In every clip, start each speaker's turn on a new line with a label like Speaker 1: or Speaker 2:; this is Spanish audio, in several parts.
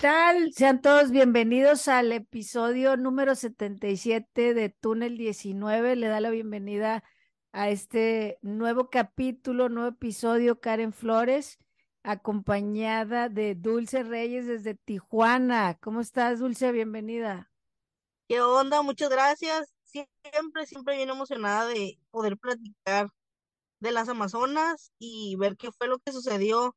Speaker 1: ¿Qué tal? Sean todos bienvenidos al episodio número 77 de Túnel 19. Le da la bienvenida a este nuevo capítulo, nuevo episodio, Karen Flores, acompañada de Dulce Reyes desde Tijuana. ¿Cómo estás, Dulce? Bienvenida.
Speaker 2: ¿Qué onda? Muchas gracias. Siempre, siempre bien emocionada de poder platicar de las Amazonas y ver qué fue lo que sucedió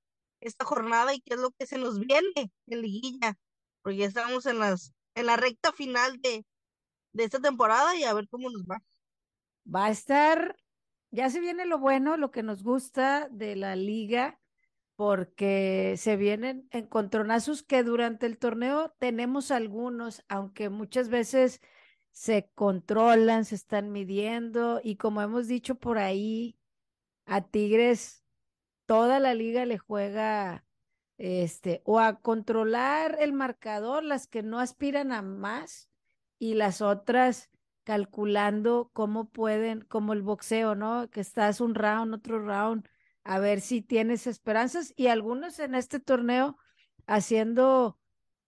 Speaker 2: esta jornada y qué es lo que se nos viene en liguilla, porque ya estamos en las en la recta final de, de esta temporada y a ver cómo nos va.
Speaker 1: Va a estar, ya se viene lo bueno, lo que nos gusta de la liga, porque se vienen encontronazos que durante el torneo tenemos algunos, aunque muchas veces se controlan, se están midiendo y como hemos dicho por ahí, a Tigres toda la liga le juega este o a controlar el marcador, las que no aspiran a más y las otras calculando cómo pueden, como el boxeo, ¿no? Que estás un round, otro round, a ver si tienes esperanzas y algunos en este torneo haciendo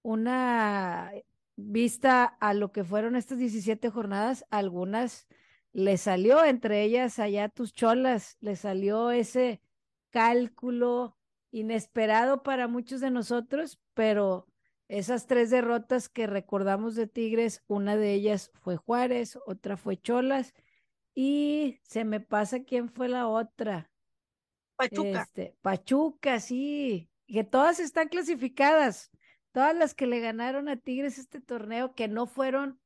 Speaker 1: una vista a lo que fueron estas 17 jornadas, algunas le salió, entre ellas allá tus cholas, le salió ese cálculo inesperado para muchos de nosotros, pero esas tres derrotas que recordamos de Tigres, una de ellas fue Juárez, otra fue Cholas y se me pasa quién fue la otra.
Speaker 2: Pachuca.
Speaker 1: Este, Pachuca, sí, que todas están clasificadas, todas las que le ganaron a Tigres este torneo, que no fueron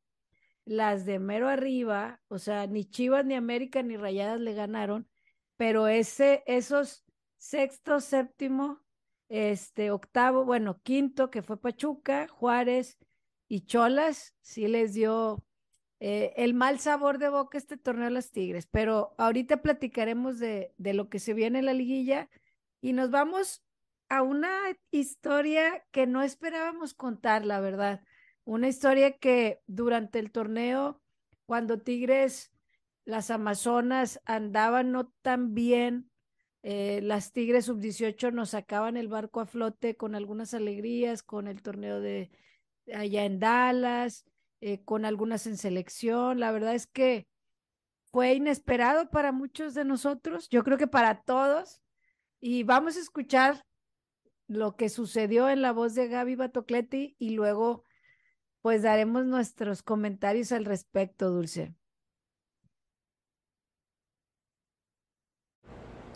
Speaker 1: las de mero arriba, o sea, ni Chivas, ni América, ni Rayadas le ganaron, pero ese, esos sexto, séptimo, este, octavo, bueno, quinto, que fue Pachuca, Juárez y Cholas, sí les dio eh, el mal sabor de boca este torneo a las Tigres, pero ahorita platicaremos de, de lo que se viene en la liguilla y nos vamos a una historia que no esperábamos contar, la verdad. Una historia que durante el torneo, cuando Tigres, las Amazonas andaban no tan bien, eh, las Tigres sub-18 nos sacaban el barco a flote con algunas alegrías, con el torneo de allá en Dallas, eh, con algunas en selección. La verdad es que fue inesperado para muchos de nosotros, yo creo que para todos. Y vamos a escuchar lo que sucedió en la voz de Gaby Batocletti y luego pues daremos nuestros comentarios al respecto, Dulce.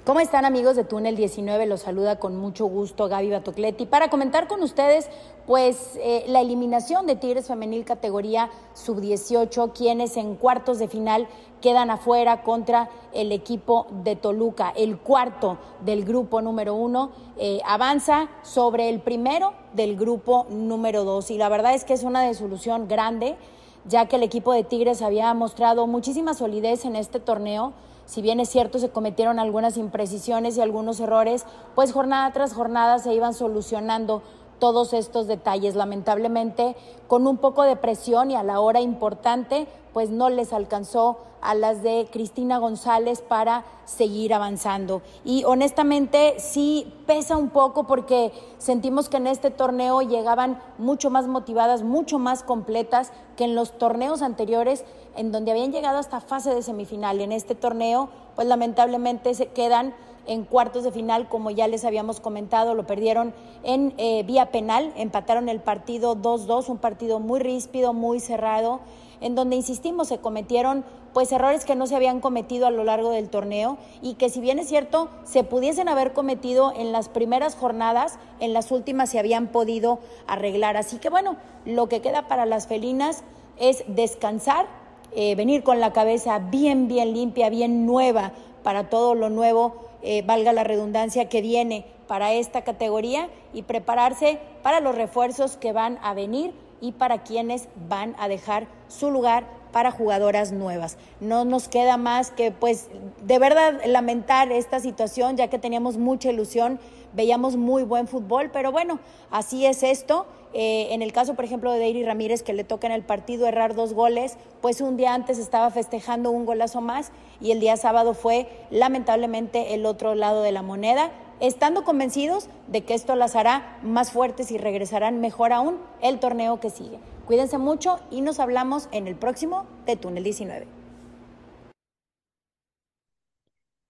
Speaker 3: ¿Cómo están amigos de Túnel 19? Los saluda con mucho gusto Gaby Batocletti para comentar con ustedes pues eh, la eliminación de Tigres Femenil categoría sub-18, quienes en cuartos de final quedan afuera contra el equipo de Toluca. El cuarto del grupo número uno eh, avanza sobre el primero del grupo número dos y la verdad es que es una desolución grande ya que el equipo de Tigres había mostrado muchísima solidez en este torneo si bien es cierto se cometieron algunas imprecisiones y algunos errores, pues jornada tras jornada se iban solucionando todos estos detalles. Lamentablemente, con un poco de presión y a la hora importante, pues no les alcanzó a las de Cristina González para seguir avanzando. Y honestamente sí pesa un poco porque sentimos que en este torneo llegaban mucho más motivadas, mucho más completas que en los torneos anteriores en donde habían llegado hasta fase de semifinal. En este torneo, pues lamentablemente se quedan en cuartos de final, como ya les habíamos comentado, lo perdieron en eh, vía penal, empataron el partido 2-2, un partido muy ríspido, muy cerrado, en donde, insistimos, se cometieron pues errores que no se habían cometido a lo largo del torneo y que si bien es cierto, se pudiesen haber cometido en las primeras jornadas, en las últimas se habían podido arreglar. Así que bueno, lo que queda para las felinas es descansar, eh, venir con la cabeza bien, bien limpia, bien nueva para todo lo nuevo eh, valga la redundancia, que viene para esta categoría y prepararse para los refuerzos que van a venir y para quienes van a dejar su lugar para jugadoras nuevas. No nos queda más que, pues, de verdad lamentar esta situación, ya que teníamos mucha ilusión, veíamos muy buen fútbol, pero bueno, así es esto. Eh, en el caso, por ejemplo, de Deiri Ramírez, que le toca en el partido errar dos goles, pues un día antes estaba festejando un golazo más y el día sábado fue lamentablemente el otro lado de la moneda. estando convencidos de que esto las hará más fuertes y regresarán mejor aún el torneo que sigue. Cuídense mucho y nos hablamos en el próximo de Túnel 19.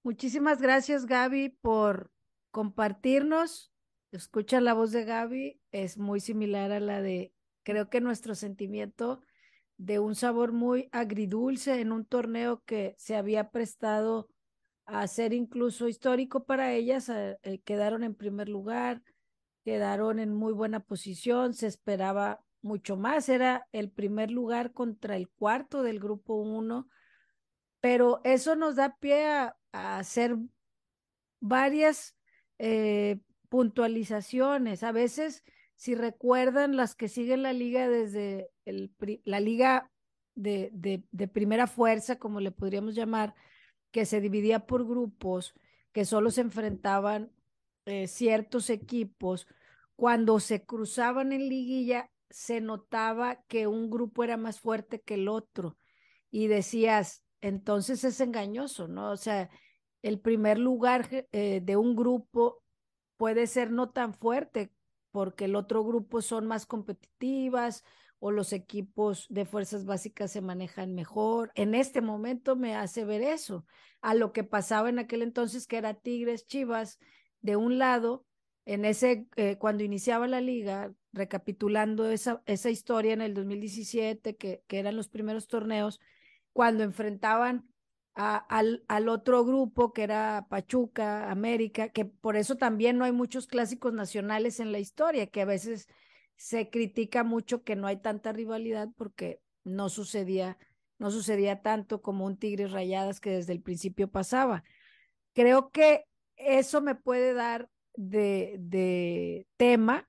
Speaker 1: Muchísimas gracias Gaby por compartirnos. Escucha la voz de Gaby, es muy similar a la de, creo que nuestro sentimiento de un sabor muy agridulce en un torneo que se había prestado a ser incluso histórico para ellas. Eh, quedaron en primer lugar, quedaron en muy buena posición, se esperaba mucho más, era el primer lugar contra el cuarto del grupo uno, pero eso nos da pie a, hacer varias eh, puntualizaciones. A veces, si recuerdan las que siguen la liga desde el, la liga de, de, primera fuerza, como le podríamos llamar, que se dividía por grupos, que solo se enfrentaban eh, ciertos equipos, cuando se cruzaban en liguilla, se notaba que un grupo era más fuerte que el otro. Y decías, entonces es engañoso, ¿no? O sea, el primer lugar eh, de un grupo puede ser no tan fuerte porque el otro grupo son más competitivas o los equipos de fuerzas básicas se manejan mejor. En este momento me hace ver eso, a lo que pasaba en aquel entonces que era Tigres, Chivas, de un lado, en ese, eh, cuando iniciaba la liga, recapitulando esa, esa historia en el 2017, que, que eran los primeros torneos, cuando enfrentaban al, al, otro grupo que era Pachuca, América, que por eso también no hay muchos clásicos nacionales en la historia, que a veces se critica mucho que no hay tanta rivalidad porque no sucedía, no sucedía tanto como un Tigres Rayadas que desde el principio pasaba. Creo que eso me puede dar de, de tema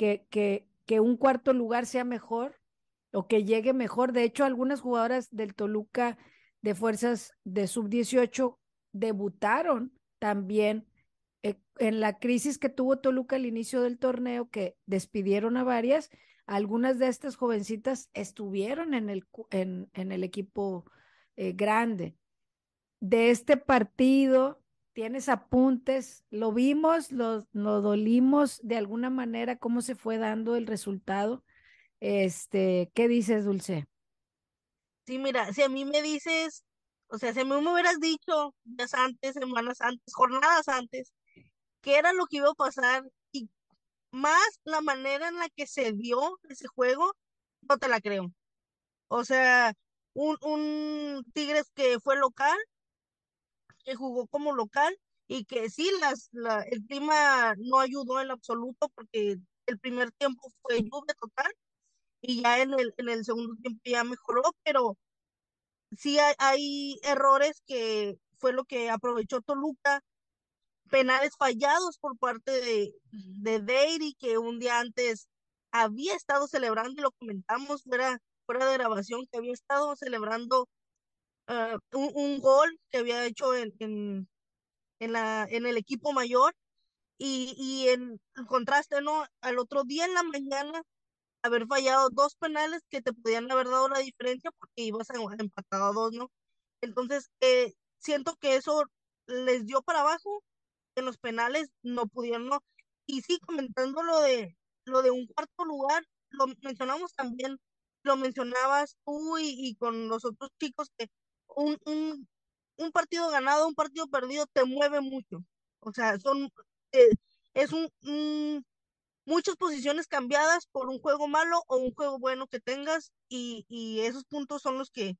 Speaker 1: que, que, que un cuarto lugar sea mejor o que llegue mejor. De hecho, algunas jugadoras del Toluca de fuerzas de sub-18 debutaron también eh, en la crisis que tuvo Toluca al inicio del torneo, que despidieron a varias. Algunas de estas jovencitas estuvieron en el, en, el equipo eh, grande. De este partido, tienes apuntes, lo vimos, lo, lo dolimos de alguna manera, cómo se fue dando el resultado. Este, ¿qué dices, Dulce?
Speaker 2: Sí, mira, si a mí me dices, o sea, si a mí me hubieras dicho días antes, semanas antes, jornadas antes, qué era lo que iba a pasar y más la manera en la que se dio ese juego, no te la creo. O sea, un, un Tigres que fue local, que jugó como local y que sí, las, la, el clima no ayudó en absoluto porque el primer tiempo fue lluvia total y ya en el, en el segundo tiempo ya mejoró, pero sí hay, errores que fue lo que aprovechó Toluca, penales fallados por parte de, de Deiri, que un día antes había estado celebrando, y lo comentamos fuera, fuera de grabación, que había estado celebrando ah, un, un, gol que había hecho en, en, en, la, en el equipo mayor. Y, y en contraste, ¿no? Al otro día en la mañana haber fallado dos penales que te podían haber dado la diferencia porque ibas a empatado a dos, ¿no? Entonces, eh, siento que eso les dio para abajo, en los penales no pudieron, ¿no? Y sí, comentando lo de, lo de un cuarto lugar, lo mencionamos también, lo mencionabas tú y, con los otros chicos, que un, un, un, partido ganado, un partido perdido te mueve mucho. O sea, son, eh, es un, muchas posiciones cambiadas por un juego malo o un juego bueno que tengas y, y esos puntos son los que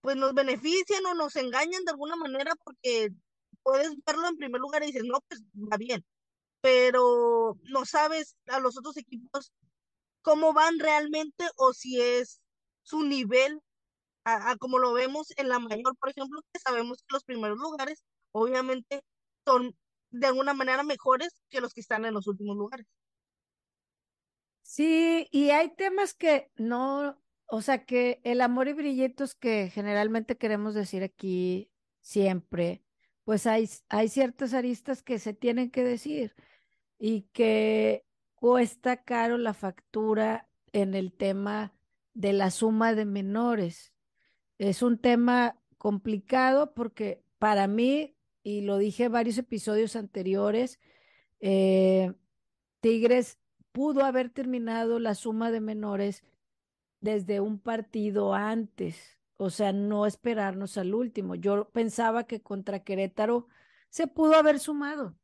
Speaker 2: pues nos benefician o nos engañan de alguna manera porque puedes verlo en primer lugar y dices, no, pues va bien, pero no sabes a los otros equipos cómo van realmente o si es su nivel como lo vemos en la mayor, por ejemplo, que sabemos que los primeros lugares obviamente son de alguna manera mejores que los que están en los últimos lugares.
Speaker 1: Sí, y hay temas que no, o sea, que el amor y brillitos que generalmente queremos decir aquí siempre, pues hay, hay ciertas aristas que se tienen que decir y que cuesta caro la factura en el tema de la suma de menores. Es un tema complicado porque para mí, y lo dije en varios episodios anteriores, Eh, Tigres pudo haber terminado la suma de menores desde un partido antes, o sea, no esperarnos al último. Yo pensaba que contra Querétaro se pudo haber sumado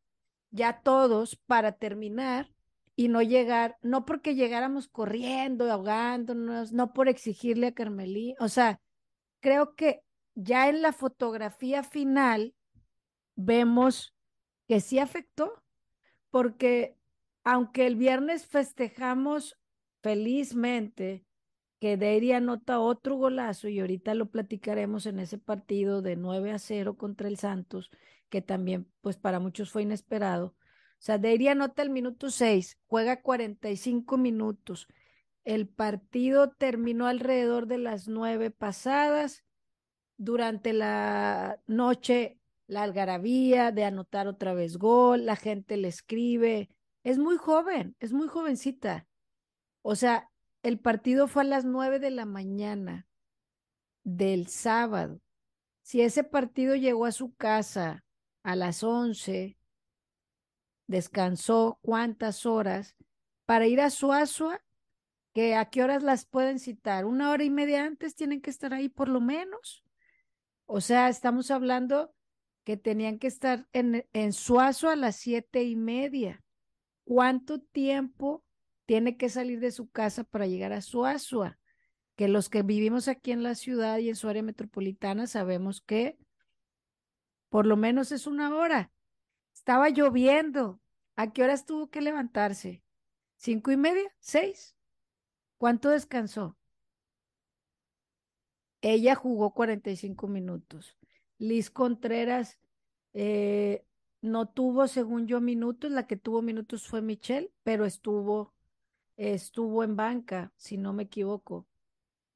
Speaker 1: ya todos para terminar y no llegar, no porque llegáramos corriendo, ahogándonos, no por exigirle a Carmelí, o sea, creo que ya en la fotografía final vemos que sí afectó, porque aunque el viernes festejamos felizmente que Deiri anota otro golazo y ahorita lo platicaremos en ese partido de 9 a 0 contra el Santos, que también pues para muchos fue inesperado. O sea, Deiri anota el minuto 6, juega 45 minutos. El partido terminó alrededor de las 9 pasadas. Durante la noche, la algarabía de anotar otra vez gol, la gente le escribe. Es muy joven, es muy jovencita. O sea, el partido fue a las 9 de la mañana del sábado. Si ese partido llegó a su casa a las 11, descansó cuántas horas para ir a Suazua, que a qué horas las pueden citar, una hora y media antes tienen que estar ahí por lo menos. O sea, estamos hablando que tenían que estar en, en Suazo a las siete y media. ¿Cuánto tiempo tiene que salir de su casa para llegar a Suazua? Que los que vivimos aquí en la ciudad y en su área metropolitana sabemos que por lo menos es una hora. Estaba lloviendo. ¿A qué horas tuvo que levantarse? ¿Cinco y media? ¿Seis? ¿Cuánto descansó? Ella jugó 45 minutos. Liz Contreras eh, no tuvo, según yo, minutos. La que tuvo minutos fue Michelle, pero estuvo, estuvo en banca, si no me equivoco.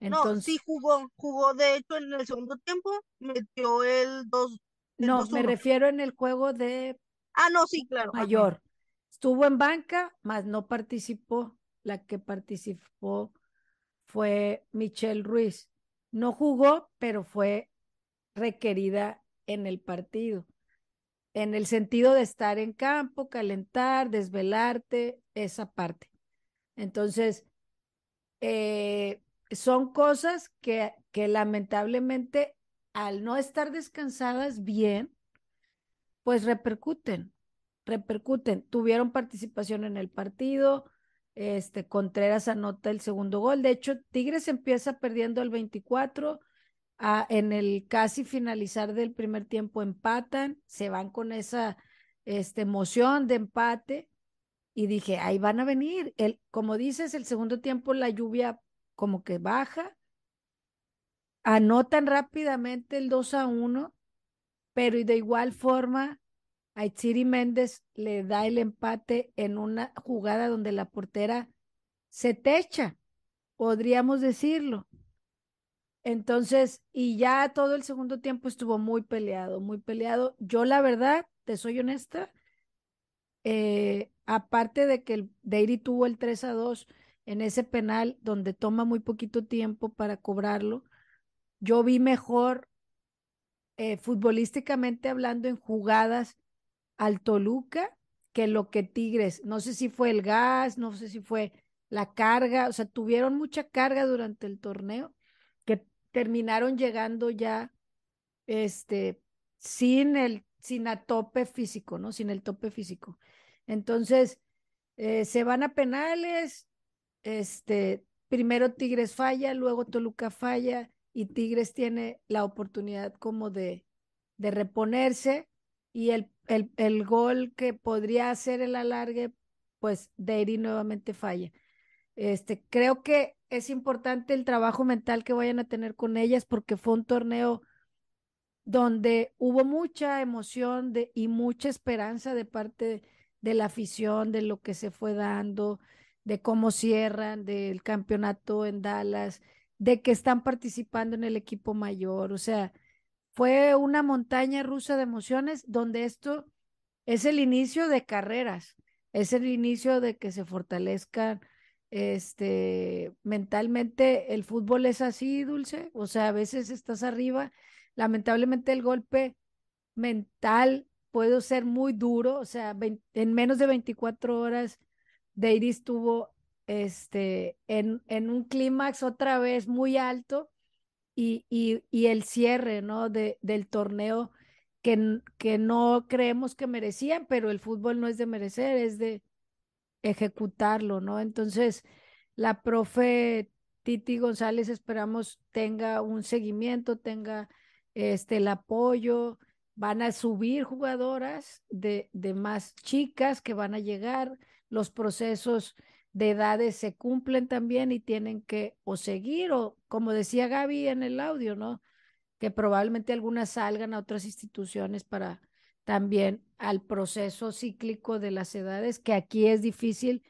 Speaker 2: Entonces, no, sí jugó, jugó de hecho en el segundo tiempo, metió el 2.
Speaker 1: No, me refiero en el juego de
Speaker 2: Ah, no, sí, claro.
Speaker 1: Mayor. Estuvo en banca, mas no participó. La que participó fue Michelle Ruiz. No jugó, pero fue requerida en el partido, en el sentido de estar en campo, calentar, desvelarte, esa parte. Entonces, eh, son cosas que, que lamentablemente al no estar descansadas bien, pues repercuten, repercuten. Tuvieron participación en el partido, este Contreras anota el segundo gol. De hecho, Tigres empieza perdiendo el 24. Ah, en el casi finalizar del primer tiempo empatan, se van con esa este, emoción de empate y dije, ahí van a venir. El, como dices, el segundo tiempo la lluvia como que baja, anotan rápidamente el 2 a 1 pero de igual forma, Aitziri Méndez le da el empate en una jugada donde la portera se techa, podríamos decirlo. Entonces, y ya todo el segundo tiempo estuvo muy peleado, muy peleado. Yo la verdad, te soy honesta, eh, aparte de que el Deiri tuvo el 3 a 2 en ese penal donde toma muy poquito tiempo para cobrarlo, yo vi mejor eh, futbolísticamente hablando en jugadas al Toluca que lo que Tigres, no sé si fue el gas, no sé si fue la carga, o sea, tuvieron mucha carga durante el torneo que terminaron llegando ya este sin el sin a tope físico, ¿no? Sin el tope físico. Entonces, eh, se van a penales, este, primero Tigres falla, luego Toluca falla, y Tigres tiene la oportunidad como de, de reponerse y el, el, el, gol que podría hacer el alargue, pues Deiri nuevamente falla. Este, creo que es importante el trabajo mental que vayan a tener con ellas porque fue un torneo donde hubo mucha emoción de, y mucha esperanza de parte de la afición, de lo que se fue dando, de cómo cierran, del campeonato en Dallas, de que están participando en el equipo mayor. O sea, fue una montaña rusa de emociones donde esto es el inicio de carreras, es el inicio de que se fortalezcan este mentalmente el fútbol es así dulce, o sea, a veces estás arriba, lamentablemente el golpe mental puede ser muy duro, o sea, en menos de 24 horas, Deiri estuvo este, en, en un clímax otra vez muy alto y, el cierre, ¿no? De, del torneo que, que no creemos que merecían, pero el fútbol no es de merecer, es de ejecutarlo, ¿no? Entonces, la profe Titi González esperamos tenga un seguimiento, tenga este, el apoyo, van a subir jugadoras de, de más chicas que van a llegar, los procesos de edades se cumplen también y tienen que o seguir o como decía Gaby en el audio, ¿no? Que probablemente algunas salgan a otras instituciones para también al proceso cíclico de las edades, que aquí es difícil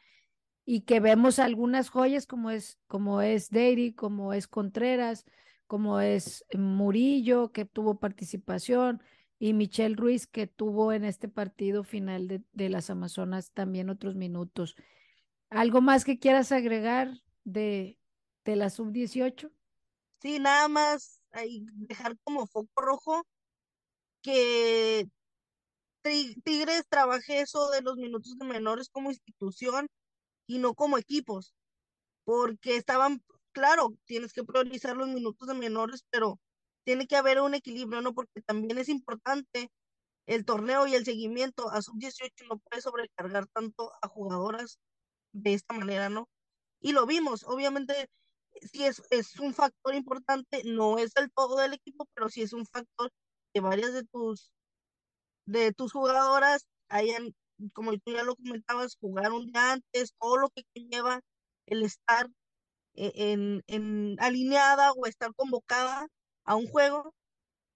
Speaker 1: y que vemos algunas joyas como es como es Deiry, como es Contreras, como es Murillo que tuvo participación y Michelle Ruiz que tuvo en este partido final de, de las Amazonas también otros minutos. ¿Algo más que quieras agregar de, de la sub-18?
Speaker 2: Sí, nada más dejar como foco rojo que Tigres trabaje eso de los minutos de menores como institución y no como equipos, porque estaban, claro, tienes que priorizar los minutos de menores, pero tiene que haber un equilibrio, ¿no? Porque también es importante el torneo y el seguimiento a sub-18 no puede sobrecargar tanto a jugadoras de esta manera, ¿no? Y lo vimos, obviamente, sí es, es un factor importante, no es el todo del equipo, pero sí es un factor que varias de tus, de tus jugadoras hayan, como tú ya lo comentabas, jugar un día antes, todo lo que lleva el estar e, en, en alineada o estar convocada a un juego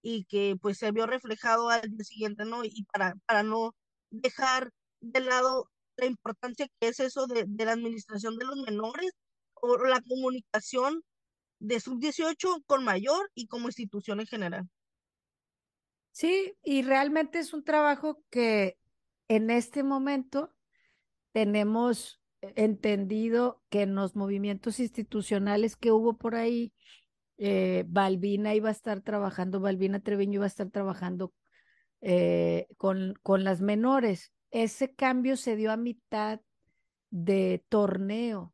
Speaker 2: y que pues se vio reflejado al día siguiente, ¿no? Y para, para no dejar de lado la importancia que es eso de, la administración de los menores o la comunicación de sub-18 con mayor y como institución en general.
Speaker 1: Sí, y realmente es un trabajo que en este momento tenemos entendido que en los movimientos institucionales que hubo por ahí, eh, Balbina iba a estar trabajando, Balbina Treviño iba a estar trabajando eh, con, con las menores ese cambio se dio a mitad de torneo.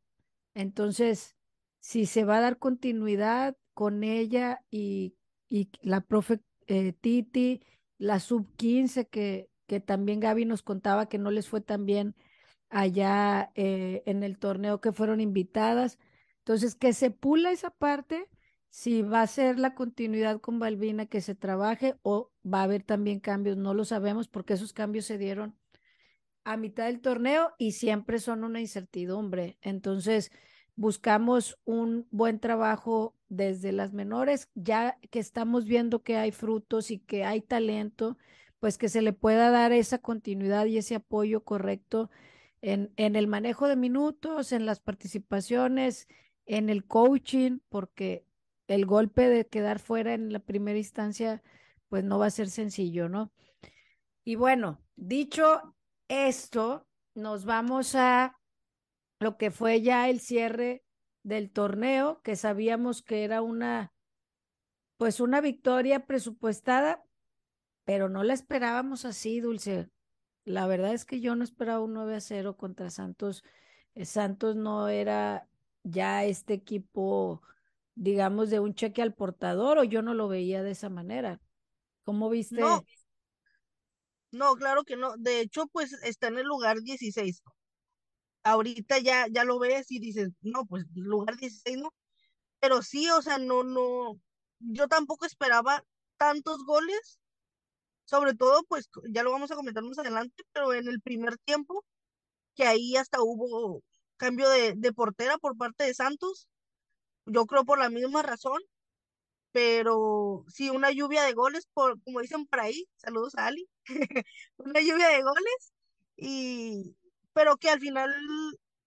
Speaker 1: Entonces, si se va a dar continuidad con ella y, y la profe eh, Titi, la sub 15, que, que también Gaby nos contaba que no les fue tan bien allá eh, en el torneo que fueron invitadas. Entonces, que se pula esa parte, si va a ser la continuidad con Balbina, que se trabaje o va a haber también cambios, no lo sabemos porque esos cambios se dieron a mitad del torneo y siempre son una incertidumbre. Entonces, buscamos un buen trabajo desde las menores, ya que estamos viendo que hay frutos y que hay talento, pues que se le pueda dar esa continuidad y ese apoyo correcto en, en el manejo de minutos, en las participaciones, en el coaching, porque el golpe de quedar fuera en la primera instancia, pues no va a ser sencillo, ¿no? Y bueno, dicho esto, nos vamos a lo que fue ya el cierre del torneo, que sabíamos que era una, pues una victoria presupuestada, pero no la esperábamos así, Dulce. La verdad es que yo no esperaba un 9 a 0 contra Santos. Eh, Santos no era ya este equipo, digamos, de un cheque al portador, o yo no lo veía de esa manera. ¿Cómo viste?
Speaker 2: No, claro que no. De hecho, pues está en el lugar 16. Ahorita ya, ya lo ves y dices, no, pues lugar 16 no. Pero sí, o sea, no, no, yo tampoco esperaba tantos goles. Sobre todo, pues ya lo vamos a comentar más adelante, pero en el primer tiempo, que ahí hasta hubo cambio de, de portera por parte de Santos. Yo creo por la misma razón, pero sí, una lluvia de goles, por, como dicen por ahí, saludos a Ali, una lluvia de goles, y, pero que al final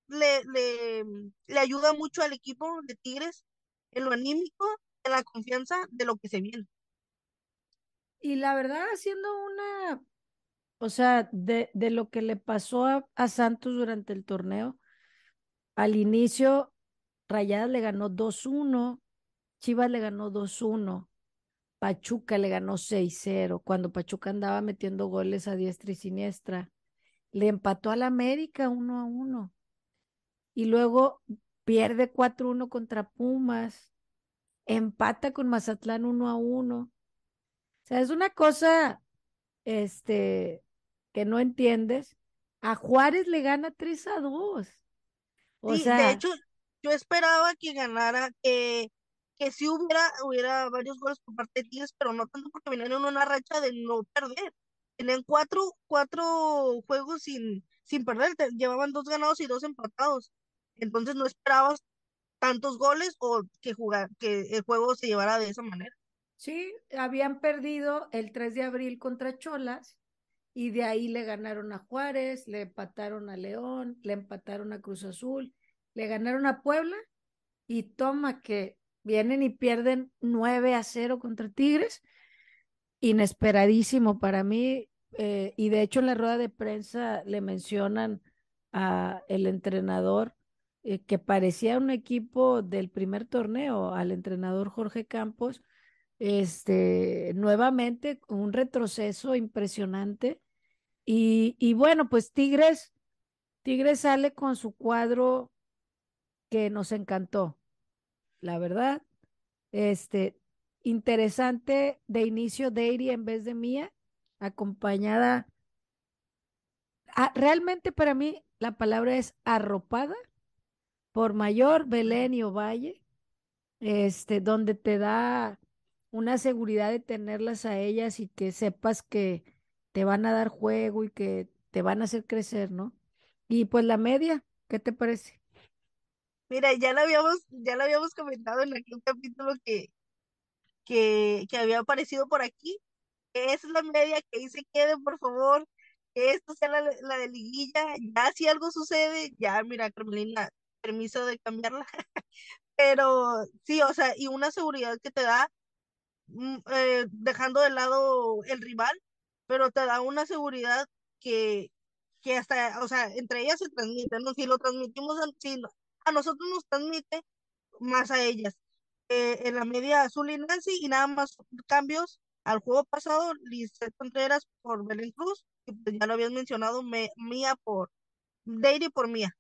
Speaker 2: le, le, le ayuda mucho al equipo de Tigres en lo anímico, en la confianza de lo que se viene.
Speaker 1: Y la verdad, haciendo una, o sea, de, de lo que le pasó a, a Santos durante el torneo, al inicio Rayadas le ganó 2-1, Chivas le ganó 2-1. Pachuca le ganó 6-0 cuando Pachuca andaba metiendo goles a diestra y siniestra. Le empató al América 1 a 1. Y luego pierde 4-1 contra Pumas. Empata con Mazatlán 1 a 1. O sea, es una cosa este, que no entiendes. A Juárez le gana 3 a 2. O
Speaker 2: Sí,
Speaker 1: sea,
Speaker 2: de hecho, yo esperaba que ganara, que, que sí hubiera, hubiera varios goles por parte de Tigres, pero no tanto porque venían en una racha de no perder. Tenían cuatro, cuatro juegos sin, sin perder, llevaban dos ganados y dos empatados. Entonces no esperabas tantos goles o que jugar, que el juego se llevara de esa manera.
Speaker 1: sí, habían perdido el 3 de abril contra Cholas y de ahí le ganaron a Juárez, le empataron a León, le empataron a Cruz Azul, le ganaron a Puebla y toma que vienen y pierden 9 a 0 contra Tigres. Inesperadísimo para mí. eh, y de hecho en la rueda de prensa le mencionan a el entrenador eh, que parecía un equipo del primer torneo, al entrenador Jorge Campos, este, nuevamente un retroceso impresionante. Y, y bueno, pues Tigres, Tigres sale con su cuadro que nos encantó, la verdad. Este, interesante de inicio Deiri en vez de Mía, acompañada. ah, realmente para mí la palabra es arropada por Mayor, Belén y Ovalle, este, donde te da una seguridad de tenerlas a ellas y que sepas que te van a dar juego y que te van a hacer crecer, ¿no? Y pues la media, ¿qué te parece?
Speaker 2: Mira, ya lo habíamos, ya lo habíamos comentado en aquel capítulo que, que, que había aparecido por aquí. Esa es la media, que ahí se quede, por favor. Que esto sea la, la de liguilla. Ya si algo sucede, ya mira, Carmelina, permiso de cambiarla. Pero sí, o sea, y una seguridad que te da, mm, eh, dejando de lado el rival, pero te da una seguridad que, que hasta, o sea, entre ellas se transmite, ¿no? Si lo transmitimos, si a nosotros nos transmite, más a ellas. Eh, en la media azul y Nancy, y nada más cambios al juego pasado, Lisette Contreras por Belén Cruz, y pues ya lo habías mencionado, me, Mía por, Deiri por Mía.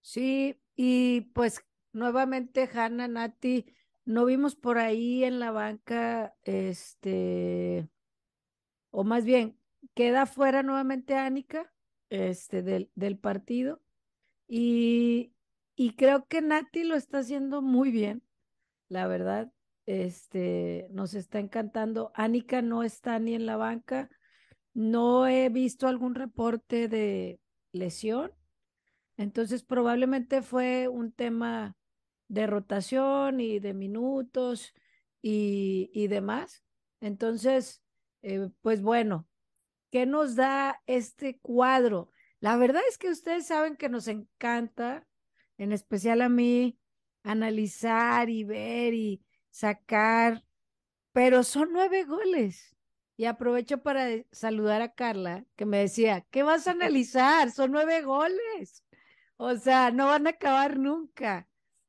Speaker 1: Sí, y pues nuevamente Hanna, Nati, no vimos por ahí en la banca, este, o más bien, queda fuera nuevamente Ánica, este, del, del partido, y, y creo que Nati lo está haciendo muy bien, la verdad, este, nos está encantando. Ánica no está ni en la banca, no he visto algún reporte de lesión. Entonces probablemente fue un tema de rotación y de minutos y, y demás. Entonces, eh, pues bueno, ¿qué nos da este cuadro? La verdad es que ustedes saben que nos encanta, en especial a mí, analizar y ver y sacar, pero son nueve goles. Y aprovecho para saludar a Carla, que me decía, ¿qué vas a analizar? Son nueve goles. O sea, no van a acabar nunca.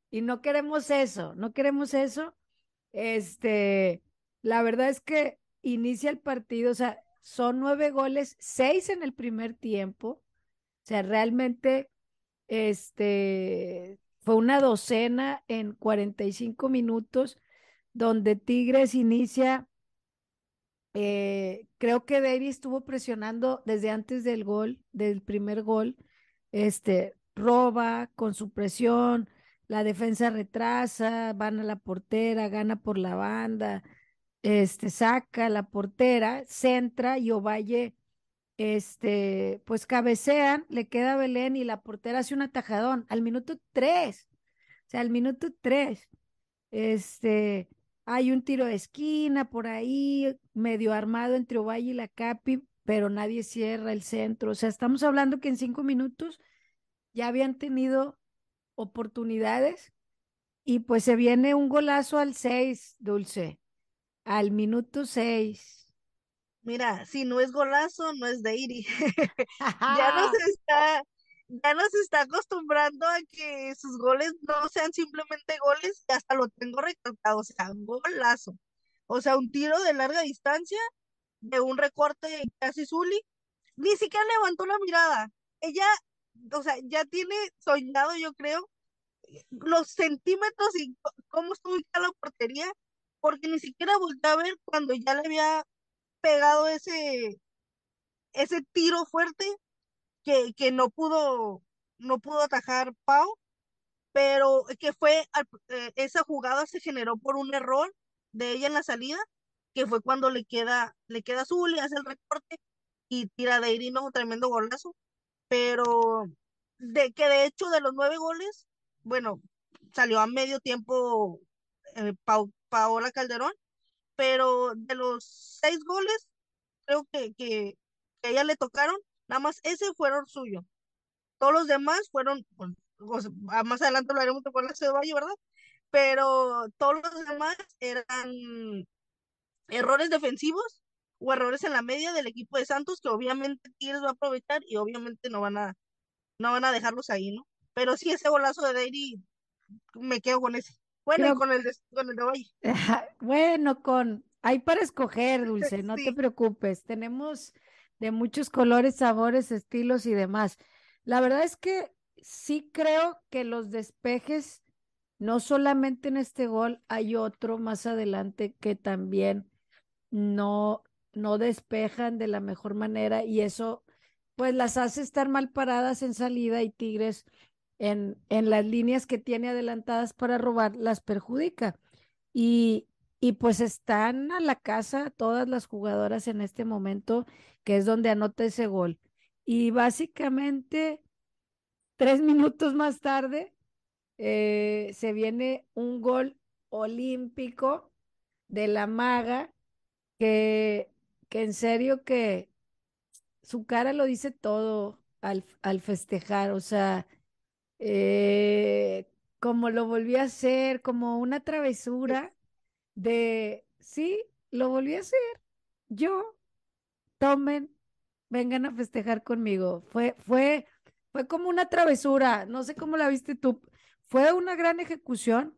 Speaker 1: Y no queremos eso, no queremos eso. Este, la verdad es que inicia el partido, o sea, son nueve goles, seis en el primer tiempo. O sea, realmente, este, fue una docena en 45 minutos, donde Tigres inicia. eh, creo que Deiri estuvo presionando desde antes del gol, del primer gol. Este, roba con su presión, la defensa retrasa, van a la portera, gana por la banda, este, saca la portera, centra y Ovalle, este, pues cabecean, le queda Belén y la portera hace un atajadón al minuto tres, o sea, al minuto tres, este, hay un tiro de esquina por ahí, medio armado entre Ovalle y la Capi, pero nadie cierra el centro, o sea, estamos hablando que en cinco minutos ya habían tenido oportunidades y pues se viene un golazo al 6, Dulce, al minuto 6.
Speaker 2: Mira, si no es golazo, no es Deiri. Ya nos está, ya nos está acostumbrando a que sus goles no sean simplemente goles, y hasta lo tengo recalcado, o sea, golazo. O sea, un tiro de larga distancia, de un recorte casi Zuli, ni siquiera levantó la mirada. Ella, o sea, ya tiene soñado, yo creo, los centímetros y cómo estuvo la portería, porque ni siquiera volvió a ver cuando ya le había pegado ese, ese tiro fuerte que, que no pudo, no pudo atajar Pau, pero que fue, eh, esa jugada se generó por un error de ella en la salida, que fue cuando le queda, le queda azul y hace el recorte y tira de Irino un tremendo golazo, pero de que de hecho de los nueve goles, bueno, salió a medio tiempo eh, Paola Calderón, pero de los seis goles, creo que, que, a ella le tocaron, nada más ese fueron suyo. Todos los demás fueron, pues, más adelante hablaremos de cuál de Valle, ¿verdad? Pero todos los demás eran errores defensivos o errores en la media del equipo de Santos que obviamente Tigres va a aprovechar y obviamente no van a no van a dejarlos ahí, ¿no? Pero sí ese golazo de Dairy me quedo con ese. Bueno, y con el de, con el de Valle.
Speaker 1: bueno, con hay para escoger, Dulce, no te preocupes. Tenemos de muchos colores, sabores, estilos y demás. La verdad es que sí creo que los despejes, no solamente en este gol, hay otro más adelante que también no, no despejan de la mejor manera y eso pues las hace estar mal paradas en salida y Tigres en, en las líneas que tiene adelantadas para robar las perjudica. Y, y pues están a la casa todas las jugadoras en este momento, que es donde anota ese gol. Y básicamente, tres minutos más tarde, eh, se viene un gol olímpico de la maga, que, que en serio que su cara lo dice todo al, al festejar, o sea, eh, como lo volví a hacer, como una travesura de, sí, lo volví a hacer, yo, tomen, vengan a festejar conmigo. Fue, fue, fue como una travesura, no sé cómo la viste tú, fue una gran ejecución.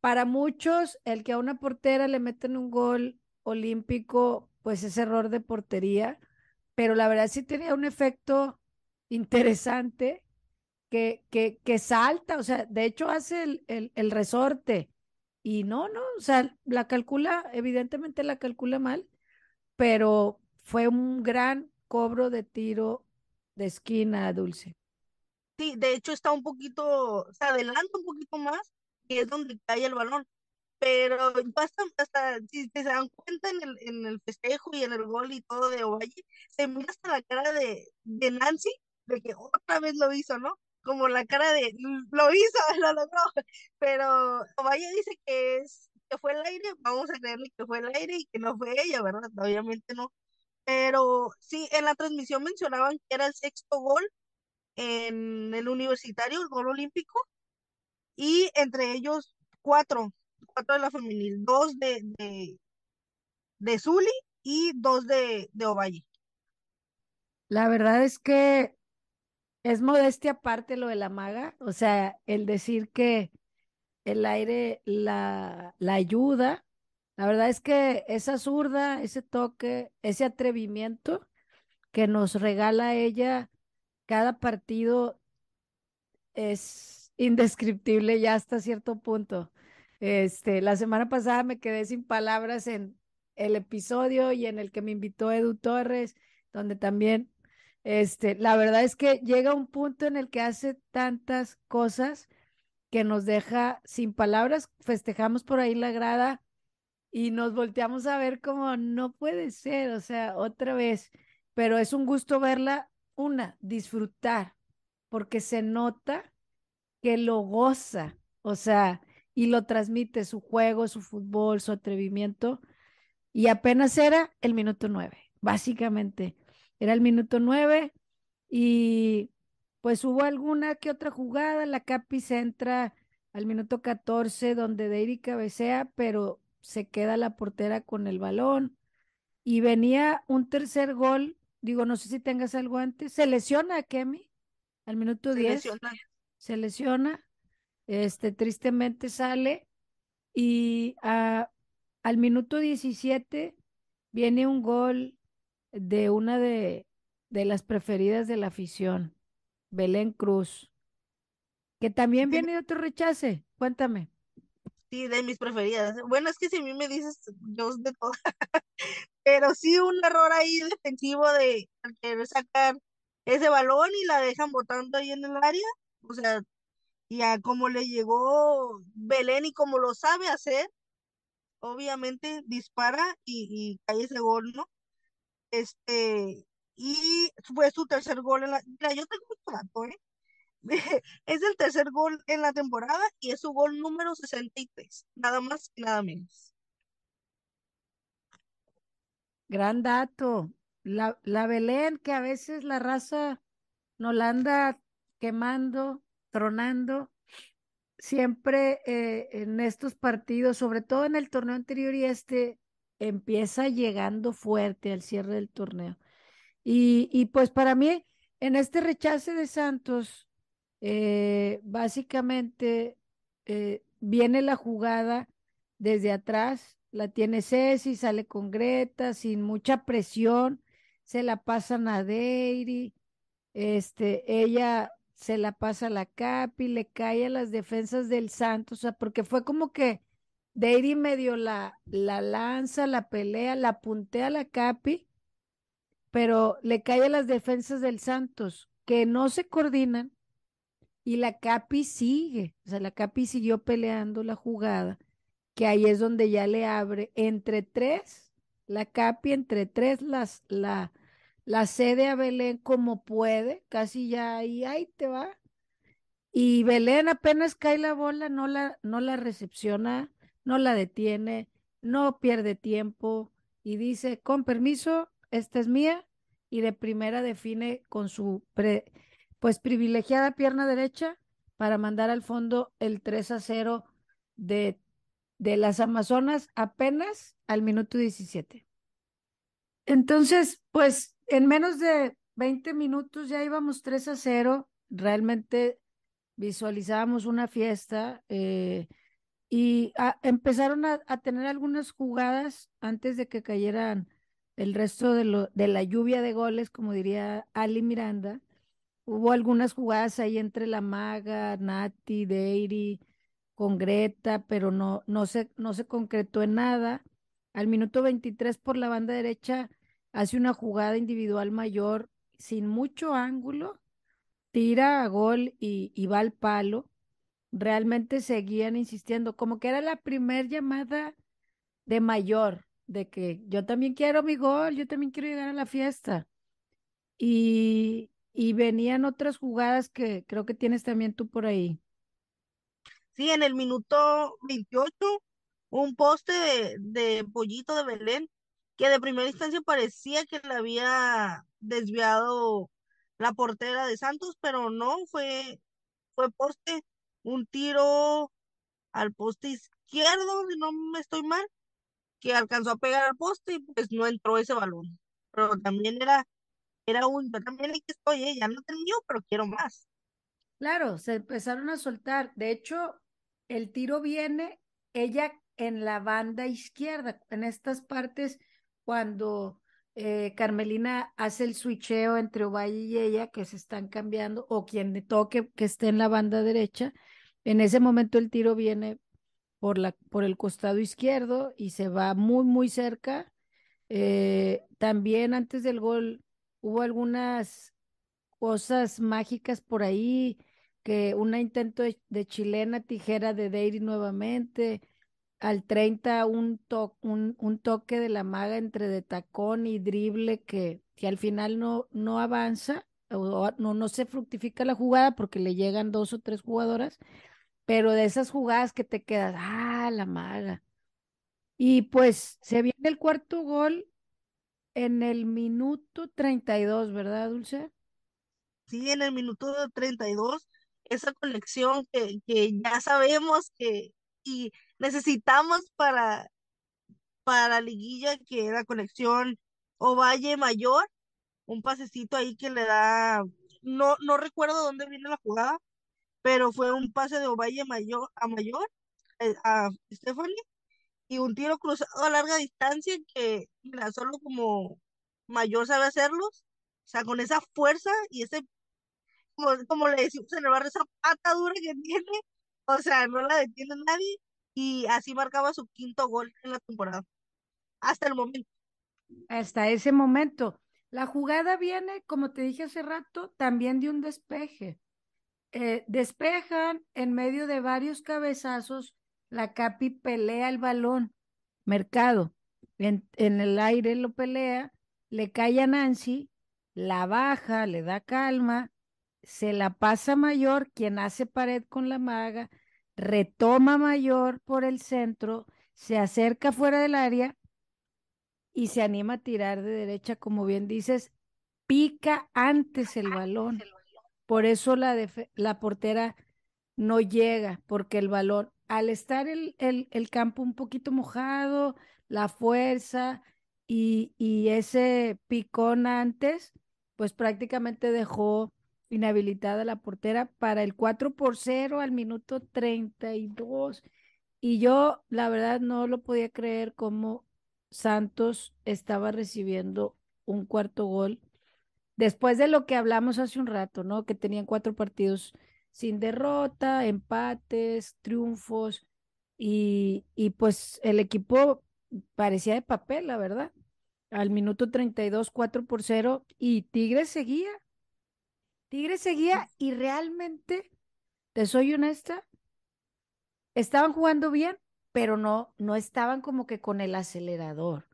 Speaker 1: Para muchos, el que a una portera le meten un gol olímpico, pues es error de portería, pero la verdad sí tenía un efecto interesante que, que, que salta, o sea, de hecho hace el, el, el resorte y no, no, o sea, la calcula, evidentemente la calcula mal, pero fue un gran cobro de tiro de esquina, Dulce.
Speaker 2: Sí, de hecho está un poquito, se adelanta un poquito más y es donde cae el balón. Pero basta, hasta, si se dan cuenta en el, en el festejo y en el gol y todo de Ovalle, se mira hasta la cara de, de Nancy, de que otra vez lo hizo, ¿no? Como la cara de, lo hizo, lo logró. Pero Ovalle dice que es que fue el aire, vamos a creerle que fue el aire y que no fue ella, ¿verdad? Obviamente no. Pero sí, en la transmisión mencionaban que era el sexto gol en el universitario, el gol olímpico, y entre ellos cuatro, cuatro de la femenil, dos de, de, de Zuli y dos de, de Ovalle.
Speaker 1: La verdad es que es modestia aparte lo de la maga, o sea, el decir que el aire la, la ayuda, la verdad es que esa zurda, ese toque, ese atrevimiento que nos regala ella cada partido es indescriptible ya hasta cierto punto. Este, la semana pasada me quedé sin palabras en el episodio y en el que me invitó Edu Torres, donde también, este, la verdad es que llega un punto en el que hace tantas cosas que nos deja sin palabras, festejamos por ahí la grada y nos volteamos a ver como no puede ser, o sea, otra vez, pero es un gusto verla una, disfrutar, porque se nota que lo goza, o sea, y lo transmite su juego, su fútbol, su atrevimiento, y apenas era el minuto nueve, básicamente. Era el minuto nueve y pues hubo alguna que otra jugada, la Capi se entra al minuto 14 donde Deiri cabecea, pero se queda la portera con el balón y venía un tercer gol Digo, no sé si tengas algo antes. Se lesiona a Kemi al minuto 10. Se lesiona. Este, tristemente sale. Y ah, al minuto 17 viene un gol de una de, de las preferidas de la afición, Belén Cruz, que también viene de otro rechace. Cuéntame.
Speaker 2: Sí, de mis preferidas. Bueno, es que si a mí me dices, yo de todo. Pero sí un error ahí defensivo de querer sacar ese balón y la dejan botando ahí en el área. O sea, y a como le llegó Belén y como lo sabe hacer, obviamente dispara y, y cae ese gol, ¿no? Este, y fue su tercer gol en la... Mira, yo tengo un dato, ¿eh? Es el tercer gol en la temporada y es su gol número 63, nada más y nada menos.
Speaker 1: Gran dato. La, la Belén, que a veces la raza no la anda quemando, tronando, siempre eh, en estos partidos, sobre todo en el torneo anterior y este, empieza llegando fuerte al cierre del torneo. Y, y pues para mí, en este rechace de Santos, eh, básicamente eh, viene la jugada desde atrás, la tiene Ceci, sale con Greta, sin mucha presión, se la pasan a Deiri, este, ella se la pasa a la Capi, le cae a las defensas del Santos, o sea, porque fue como que Deiri medio la, la lanza, la pelea, la puntea a la Capi, pero le cae a las defensas del Santos, que no se coordinan, y la Capi sigue, o sea, la Capi siguió peleando la jugada, que ahí es donde ya le abre entre tres, la Capi entre tres las, la, la cede a Belén como puede, casi ya ahí, ahí te va. Y Belén apenas cae la bola, no la, no la recepciona, no la detiene, no pierde tiempo y dice, con permiso, esta es mía, y de primera define con su pre- pues privilegiada pierna derecha para mandar al fondo el 3 a 0 de, de las Amazonas apenas al minuto 17. Entonces, pues en menos de 20 minutos ya íbamos 3 a 0, realmente visualizábamos una fiesta eh, y empezaron a, a tener algunas jugadas antes de que cayeran el resto de, lo, de la lluvia de goles, como diría Ali Miranda. Hubo algunas jugadas ahí entre la Maga, Nati, Deiri, con Greta, pero no, no se, no se concretó en nada. Al minuto 23 por la banda derecha hace una jugada individual mayor sin mucho ángulo, tira a gol y, y va al palo. Realmente seguían insistiendo, como que era la primer llamada de mayor, de que yo también quiero mi gol, yo también quiero llegar a la fiesta. Y, y venían otras jugadas que creo que tienes también tú por ahí.
Speaker 2: Sí, en el minuto 28, un poste de, de Pollito de Belén, que de primera instancia parecía que le había desviado la portera de Santos, pero no, fue, fue poste, un tiro al poste izquierdo, si no me estoy mal, que alcanzó a pegar al poste y pues no entró ese balón. Pero también era, era un, yo también aquí estoy, eh, ya no terminó, pero quiero más.
Speaker 1: Claro, se empezaron a soltar. De hecho, el tiro viene ella en la banda izquierda, en estas partes cuando eh, Carmelina hace el switcheo entre Ovalle y ella, que se están cambiando, o quien le toque que esté en la banda derecha. En ese momento el tiro viene por la, por el costado izquierdo y se va muy, muy cerca. Eh, también antes del gol hubo algunas cosas mágicas por ahí, que un intento de, chilena tijera de Deiri nuevamente, al 30 un, to- un, un toque de la maga entre de tacón y drible que, que al final no, no avanza, o no, no se fructifica la jugada porque le llegan dos o tres jugadoras, pero de esas jugadas que te quedas, ah, la maga. Y pues se viene el cuarto gol en el minuto 32, ¿verdad, Dulce?
Speaker 2: Sí, en el minuto 32, esa conexión que, ya sabemos que y necesitamos para, para la liguilla, que era conexión Ovalle Mayor, un pasecito ahí que le da, no, no recuerdo dónde viene la jugada, pero fue un pase de Ovalle Mayor a Mayor, eh, a Stephanie, y un tiro cruzado a larga distancia que, mira, solo como mayor sabe hacerlos, o sea, con esa fuerza y ese, como, como le decimos en el barrio, esa pata dura que tiene, o sea, no la detiene nadie, y así marcaba su quinto gol en la temporada, hasta el momento.
Speaker 1: Hasta ese momento. La jugada viene, como te dije hace rato, también de un despeje. Eh, despejan en medio de varios cabezazos, la Capi pelea el balón, Mercado, en, en el aire lo pelea, le cae a Nancy, la baja, le da calma, se la pasa Mayor, quien hace pared con la maga, retoma Mayor por el centro, se acerca fuera del área y se anima a tirar de derecha, como bien dices, pica antes el balón. Por eso la, la portera no llega, porque el balón, al estar el, el, campo un poquito mojado, la fuerza y, y ese picón antes, pues prácticamente dejó inhabilitada la portera para el 4 por 0 al minuto 32. Y yo, la verdad, no lo podía creer como Santos estaba recibiendo un cuarto gol después de lo que hablamos hace un rato, ¿no? Que tenían cuatro partidos sin derrota, empates, triunfos y, y pues el equipo parecía de papel, la verdad. Al minuto 32, 4 por 0 y Tigres seguía. Tigres seguía y realmente, te soy honesta, estaban jugando bien, pero no, no estaban como que con el acelerador.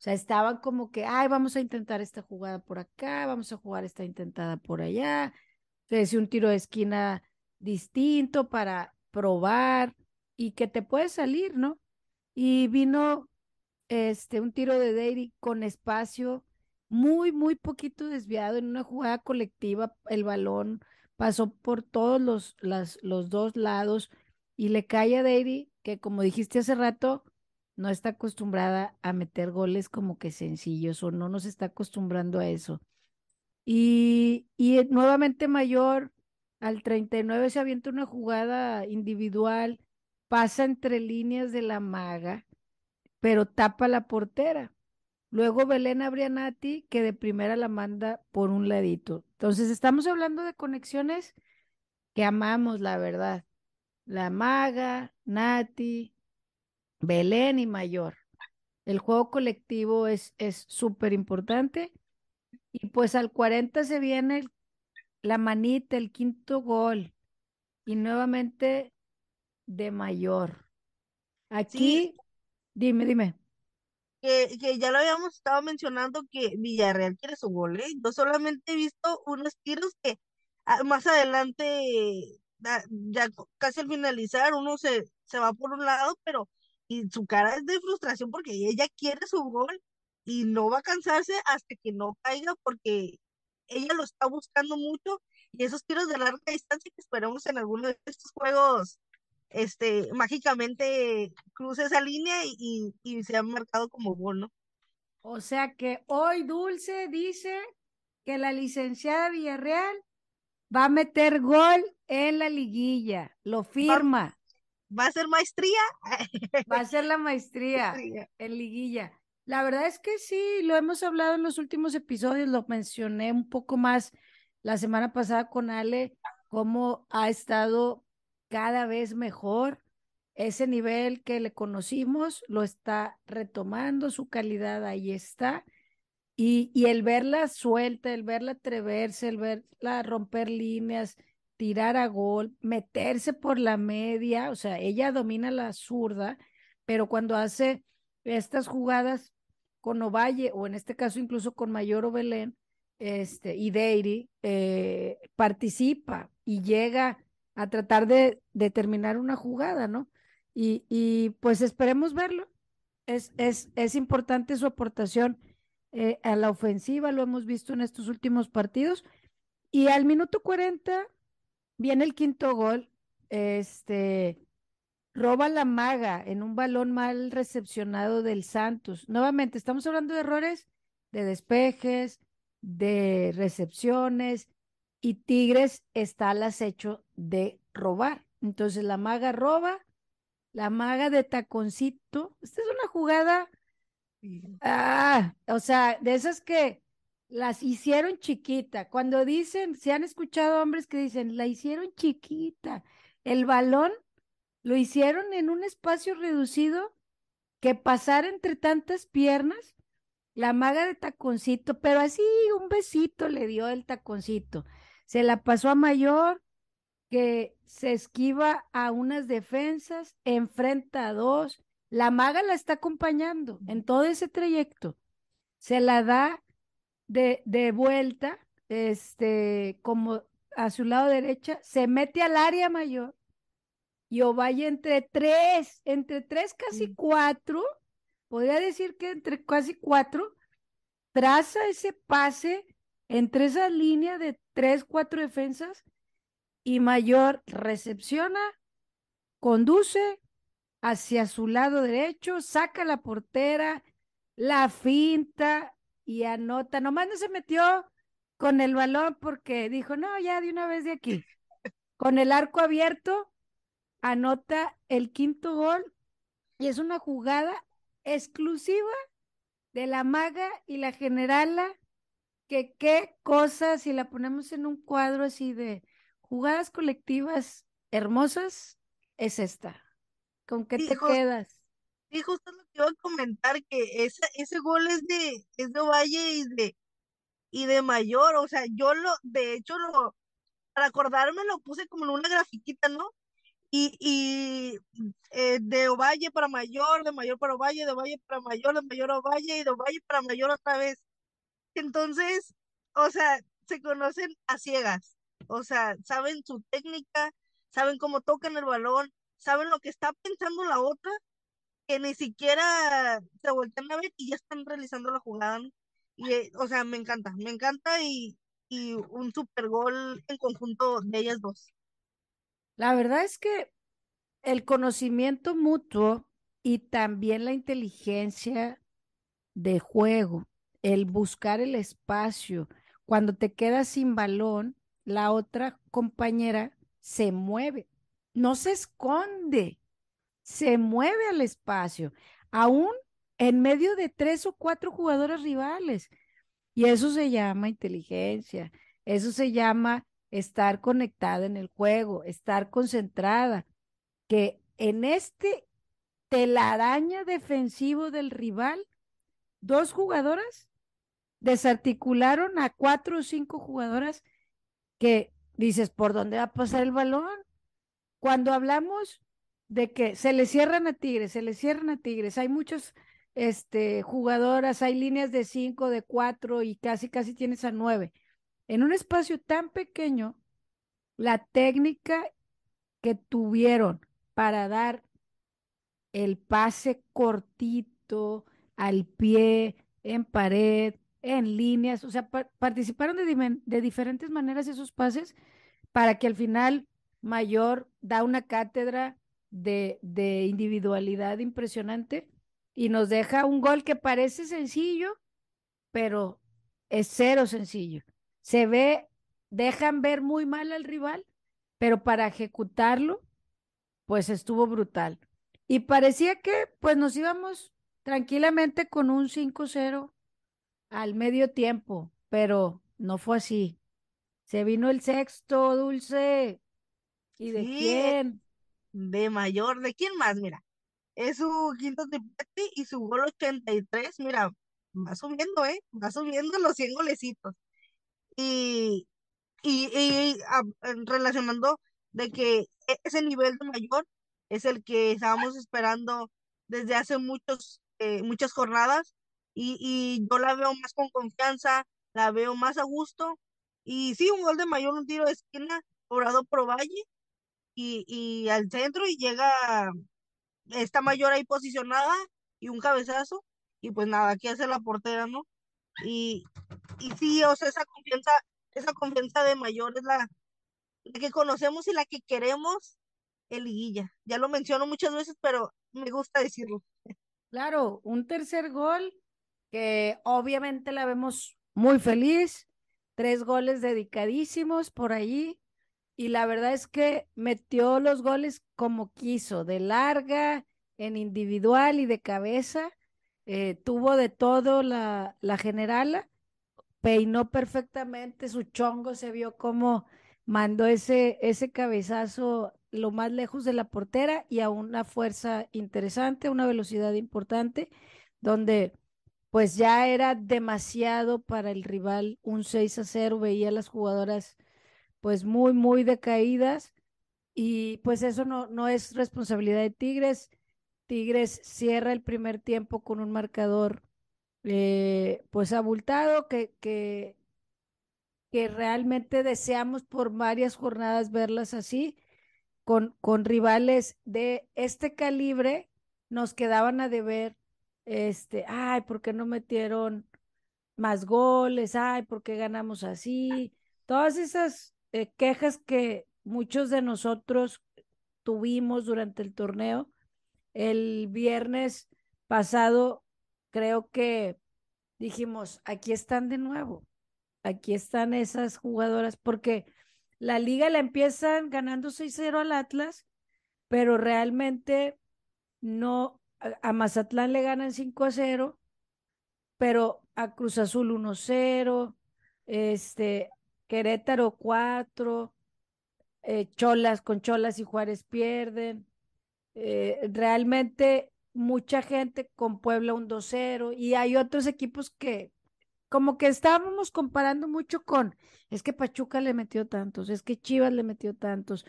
Speaker 1: O sea, estaban como que, ay, vamos a intentar esta jugada por acá, vamos a jugar esta intentada por allá. Entonces, un tiro de esquina distinto para probar y que te puede salir, ¿no? Y vino este un tiro de Dairy con espacio muy, muy poquito desviado en una jugada colectiva. El balón pasó por todos los, las, los dos lados y le cae a Dairy, que como dijiste hace rato, no está acostumbrada a meter goles como que sencillos o no nos está acostumbrando a eso. Y, y nuevamente Mayor al 39 se avienta una jugada individual, pasa entre líneas de la maga, pero tapa la portera. Luego Belén Abrianati, que de primera la manda por un ladito. Entonces, estamos hablando de conexiones que amamos, la verdad. La maga, Nati, Belén y Mayor. El juego colectivo es súper importante. Y pues al 40 se viene la manita, el quinto gol. Y nuevamente de Mayor. Aquí, dime, dime.
Speaker 2: Que, que, ya lo habíamos estado mencionando que Villarreal quiere su gol, ¿eh? Yo solamente he visto unos tiros que ah, más adelante, ya casi al finalizar, uno se, se va por un lado, pero y su cara es de frustración porque ella quiere su gol y no va a cansarse hasta que no caiga porque ella lo está buscando mucho y esos tiros de larga distancia que esperamos en alguno de estos juegos este mágicamente cruce esa línea y, y, se ha marcado como gol, ¿no?
Speaker 1: O sea que hoy Dulce dice que la licenciada Villarreal va a meter gol en la liguilla, lo firma
Speaker 2: va a ser maestría.
Speaker 1: Va a ser la maestría en liguilla. La verdad es que sí, lo hemos hablado en los últimos episodios, lo mencioné un poco más la semana pasada con Ale, cómo ha estado cada vez mejor. Ese nivel que le conocimos lo está retomando, su calidad ahí está. Y, y el verla suelta, el verla atreverse, el verla romper líneas, tirar a gol, meterse por la media, o sea, ella domina la zurda, pero cuando hace estas jugadas con Ovalle, o en este caso incluso con Mayor o este, y Deiri, eh, participa y llega a tratar de, de, terminar una jugada, ¿no? Y, y pues esperemos verlo. Es, es, es importante su aportación eh, a la ofensiva, lo hemos visto en estos últimos partidos. Y al minuto 40, Viene el quinto gol, este, roba la maga en un balón mal recepcionado del Santos. Nuevamente, estamos hablando de errores de despejes, de recepciones, y Tigres está al acecho de robar. Entonces la maga roba la maga de taconcito. Esta es una jugada, ah, o sea, de esas que las hicieron chiquita. Cuando dicen, se han escuchado hombres que dicen, la hicieron chiquita. El balón lo hicieron en un espacio reducido que pasar entre tantas piernas, la maga de taconcito, pero así un besito le dio el taconcito. Se la pasó a mayor, que se esquiva a unas defensas, enfrenta a dos. La maga la está acompañando en todo ese trayecto. Se la da de, de vuelta, este, como a su lado derecha, se mete al área mayor y Ovalle entre tres, entre tres casi cuatro, podría decir que entre casi cuatro, traza ese pase entre esa línea de tres, cuatro defensas y Mayor recepciona, conduce hacia su lado derecho, saca la portera, la finta y anota. Nomás no se metió con el balón porque dijo, no, ya de una vez de aquí. Con el arco abierto, anota el quinto gol y es una jugada exclusiva de la maga y la generala, que qué cosa si la ponemos en un cuadro así de jugadas colectivas hermosas, es esta. ¿Con qué te quedas?
Speaker 2: Sí, justo lo que iba a comentar, que ese, ese gol es de, es de Valle y de, y de Mayor, o sea, yo lo, de hecho, lo, para acordarme lo puse como en una grafiquita, ¿no? y, y eh, de Ovalle para Mayor, de Mayor para Ovalle, de Ovalle para Mayor, de Mayor a Ovalle y de Ovalle para Mayor otra vez. Entonces, o sea, se conocen a ciegas, o sea, saben su técnica, saben cómo tocan el balón, saben lo que está pensando la otra, que ni siquiera se voltean a ver y ya están realizando la jugada. Y, eh, o sea, me encanta, me encanta y, y un super gol en conjunto de ellas dos.
Speaker 1: La verdad es que el conocimiento mutuo y también la inteligencia de juego, el buscar el espacio, cuando te quedas sin balón, la otra compañera se mueve, no se esconde, se mueve al espacio, aún en medio de tres o cuatro jugadores rivales. Y eso se llama inteligencia, eso se llama estar conectada en el juego, estar concentrada, que en este telaraña defensivo del rival, dos jugadoras desarticularon a cuatro o cinco jugadoras que dices, ¿por dónde va a pasar el balón? Cuando hablamos de que se le cierran a Tigres, se le cierran a Tigres, hay muchas este, jugadoras, hay líneas de cinco, de cuatro y casi, casi tienes a nueve. En un espacio tan pequeño, la técnica que tuvieron para dar el pase cortito al pie, en pared, en líneas, o sea, participaron de, de, diferentes maneras esos pases para que al final Mayor da una cátedra de, de individualidad impresionante y nos deja un gol que parece sencillo, pero es cero sencillo se ve, dejan ver muy mal al rival, pero para ejecutarlo, pues estuvo brutal. Y parecía que pues nos íbamos tranquilamente con un 5-0 al medio tiempo, pero no fue así. Se vino el sexto, Dulce. ¿Y de quién?
Speaker 2: De mayor, ¿de quién más? Mira, es su quinto triplete y su gol 83, mira, va subiendo, ¿eh? Va subiendo los 100 golecitos y, y, relacionando de que e, ese nivel de mayor es el que estábamos esperando desde hace muchos, eh, muchas jornadas y, y yo la veo más con confianza, la veo más a gusto y sí, un gol de mayor, un tiro de esquina, obrado por Valle y, y al centro y llega esta mayor ahí posicionada y un cabezazo y pues nada, aquí hace la portera, ¿no? Y, y sí, o sea, esa confianza, esa confianza de mayor es la, que conocemos y la que queremos el liguilla. Ya lo menciono muchas veces, pero me gusta decirlo.
Speaker 1: Claro, un tercer gol que obviamente la vemos muy feliz, tres goles dedicadísimos por allí y la verdad es que metió los goles como quiso, de larga, en individual y de cabeza. Eh, tuvo de todo la, la generala, peinó perfectamente su chongo, se vio como mandó ese, ese cabezazo lo más lejos de la portera y a una fuerza interesante, una velocidad importante, donde pues ya era demasiado para el rival un 6 a 0, veía a las jugadoras pues muy, muy decaídas y pues eso no, no es responsabilidad de Tigres. Tigres cierra el primer tiempo con un marcador eh, pues abultado que, que, que realmente deseamos por varias jornadas verlas así, con, con rivales de este calibre, nos quedaban a deber, este, ay, ¿por qué no metieron más goles? Ay, ¿por qué ganamos así? Todas esas eh, quejas que muchos de nosotros tuvimos durante el torneo. El viernes pasado creo que dijimos, aquí están de nuevo, aquí están esas jugadoras, porque la liga la empiezan ganando 6-0 al Atlas, pero realmente no, a, Mazatlán le ganan 5-0, pero a Cruz Azul 1-0, este, Querétaro 4, eh, Cholas con Cholas y Juárez pierden. Eh, realmente mucha gente con Puebla un 2-0 y hay otros equipos que como que estábamos comparando mucho con, es que Pachuca le metió tantos, es que Chivas le metió tantos.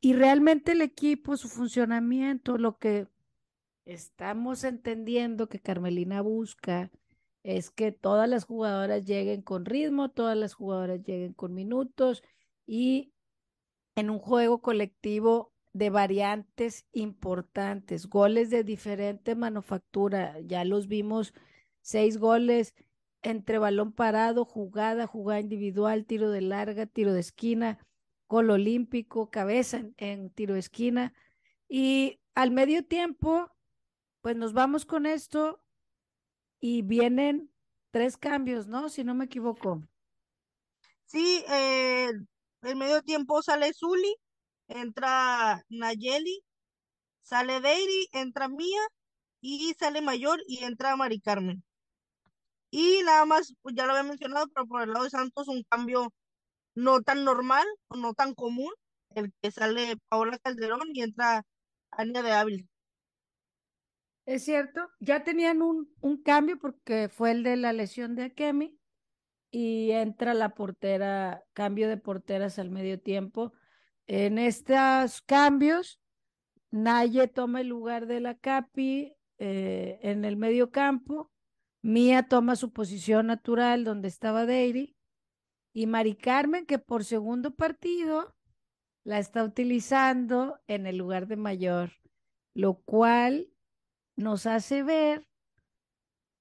Speaker 1: Y realmente el equipo, su funcionamiento, lo que estamos entendiendo que Carmelina busca es que todas las jugadoras lleguen con ritmo, todas las jugadoras lleguen con minutos y en un juego colectivo de variantes importantes, goles de diferente manufactura, ya los vimos, seis goles entre balón parado, jugada, jugada individual, tiro de larga, tiro de esquina, gol olímpico, cabeza en, tiro de esquina. Y al medio tiempo, pues nos vamos con esto y vienen tres cambios, ¿no? Si no me equivoco.
Speaker 2: Sí, eh, el medio tiempo sale Zuli, entra Nayeli, sale Deiri, entra Mía y sale Mayor y entra Mari Carmen. Y nada más, pues ya lo había mencionado, pero por el lado de Santos un cambio no tan normal no tan común, el que sale Paola Calderón y entra Ania de Ávila.
Speaker 1: Es cierto, ya tenían un, un cambio porque fue el de la lesión de Akemi y entra la portera, cambio de porteras al medio tiempo. En estos cambios, Naye toma el lugar de la Capi eh, en el medio campo Mía toma su posición natural donde estaba Deiri y Mari Carmen, que por segundo partido la está utilizando en el lugar de mayor, lo cual nos hace ver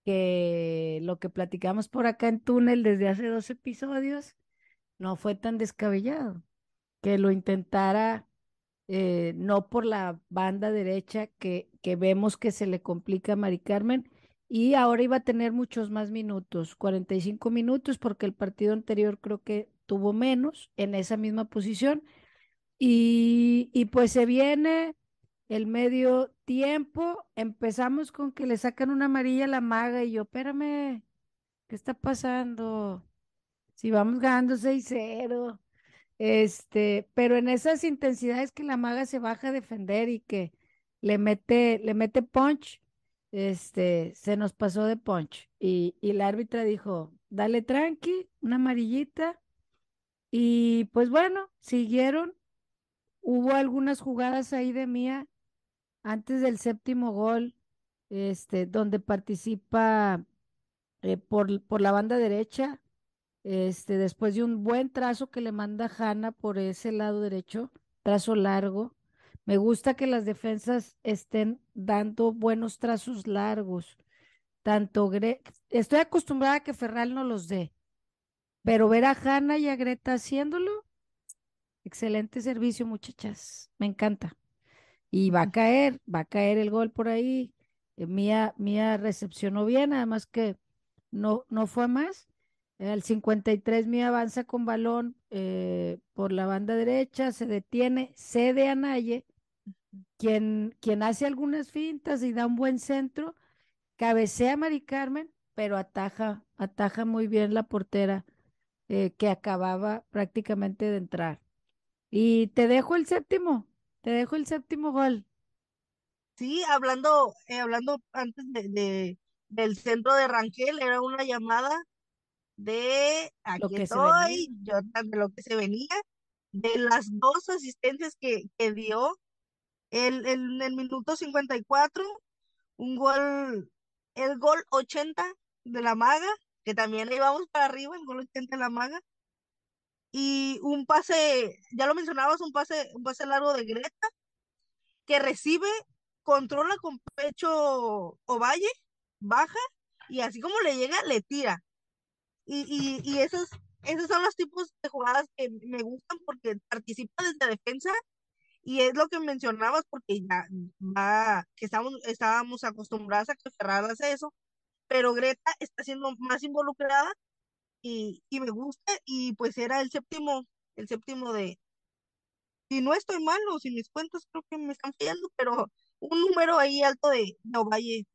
Speaker 1: que lo que platicamos por acá en túnel desde hace dos episodios no fue tan descabellado, que lo intentara eh, no por la banda derecha que, que vemos que se le complica a Mari Carmen, y ahora iba a tener muchos más minutos, 45 minutos, porque el partido anterior creo que tuvo menos en esa misma posición. Y, y pues se viene el medio tiempo, empezamos con que le sacan una amarilla a la maga y yo, espérame, ¿qué está pasando? Si vamos ganando 6-0, este, pero en esas intensidades que la maga se baja a defender y que le mete, le mete punch, este, se nos pasó de punch y, y la árbitra dijo, dale tranqui, una amarillita. Y pues bueno, siguieron. Hubo algunas jugadas ahí de mía antes del séptimo gol, este, donde participa eh, por, por la banda derecha, este, después de un buen trazo que le manda Hanna por ese lado derecho, trazo largo, me gusta que las defensas estén dando buenos trazos largos. Tanto estoy acostumbrada a que Ferral no los dé, pero ver a Hanna y a Greta haciéndolo, excelente servicio, muchachas. Me encanta. Y va a caer, va a caer el gol por ahí. Eh, Mía, Mía recepcionó bien, además que no, no fue más. Al 53 mi avanza con balón eh, por la banda derecha, se detiene, cede a Naye, quien, quien hace algunas fintas y da un buen centro, cabecea a Mari Carmen, pero ataja, ataja muy bien la portera eh, que acababa prácticamente de entrar. Y te dejo el séptimo, te dejo el séptimo gol.
Speaker 2: Sí, hablando, eh, hablando antes de, de- del centro de Rangel, era una llamada de
Speaker 1: Lo
Speaker 2: aquí
Speaker 1: que
Speaker 2: estoy, yo de lo que se venía, de las dos asistencias que, que dio el, el- en el minuto 54, un gol, el gol 80 de la maga, que también íbamos para arriba, el gol 80 de la maga, y un pase, ya lo mencionabas, un pase, un pase largo de Greta, que recibe, controla con pecho Ovalle, baja, y así como le llega, le tira. Y, y, y esos, esos son los tipos de jugadas que me gustan porque participa desde defensa y es lo que mencionabas porque ya va, que estábamos, estábamos acostumbrados a que Ferrari hace eso, pero Greta está siendo más involucrada y, me gusta y pues era el séptimo, el séptimo de, si no estoy mal o si mis cuentas creo que me están fallando, pero un número ahí alto de, de Ovalle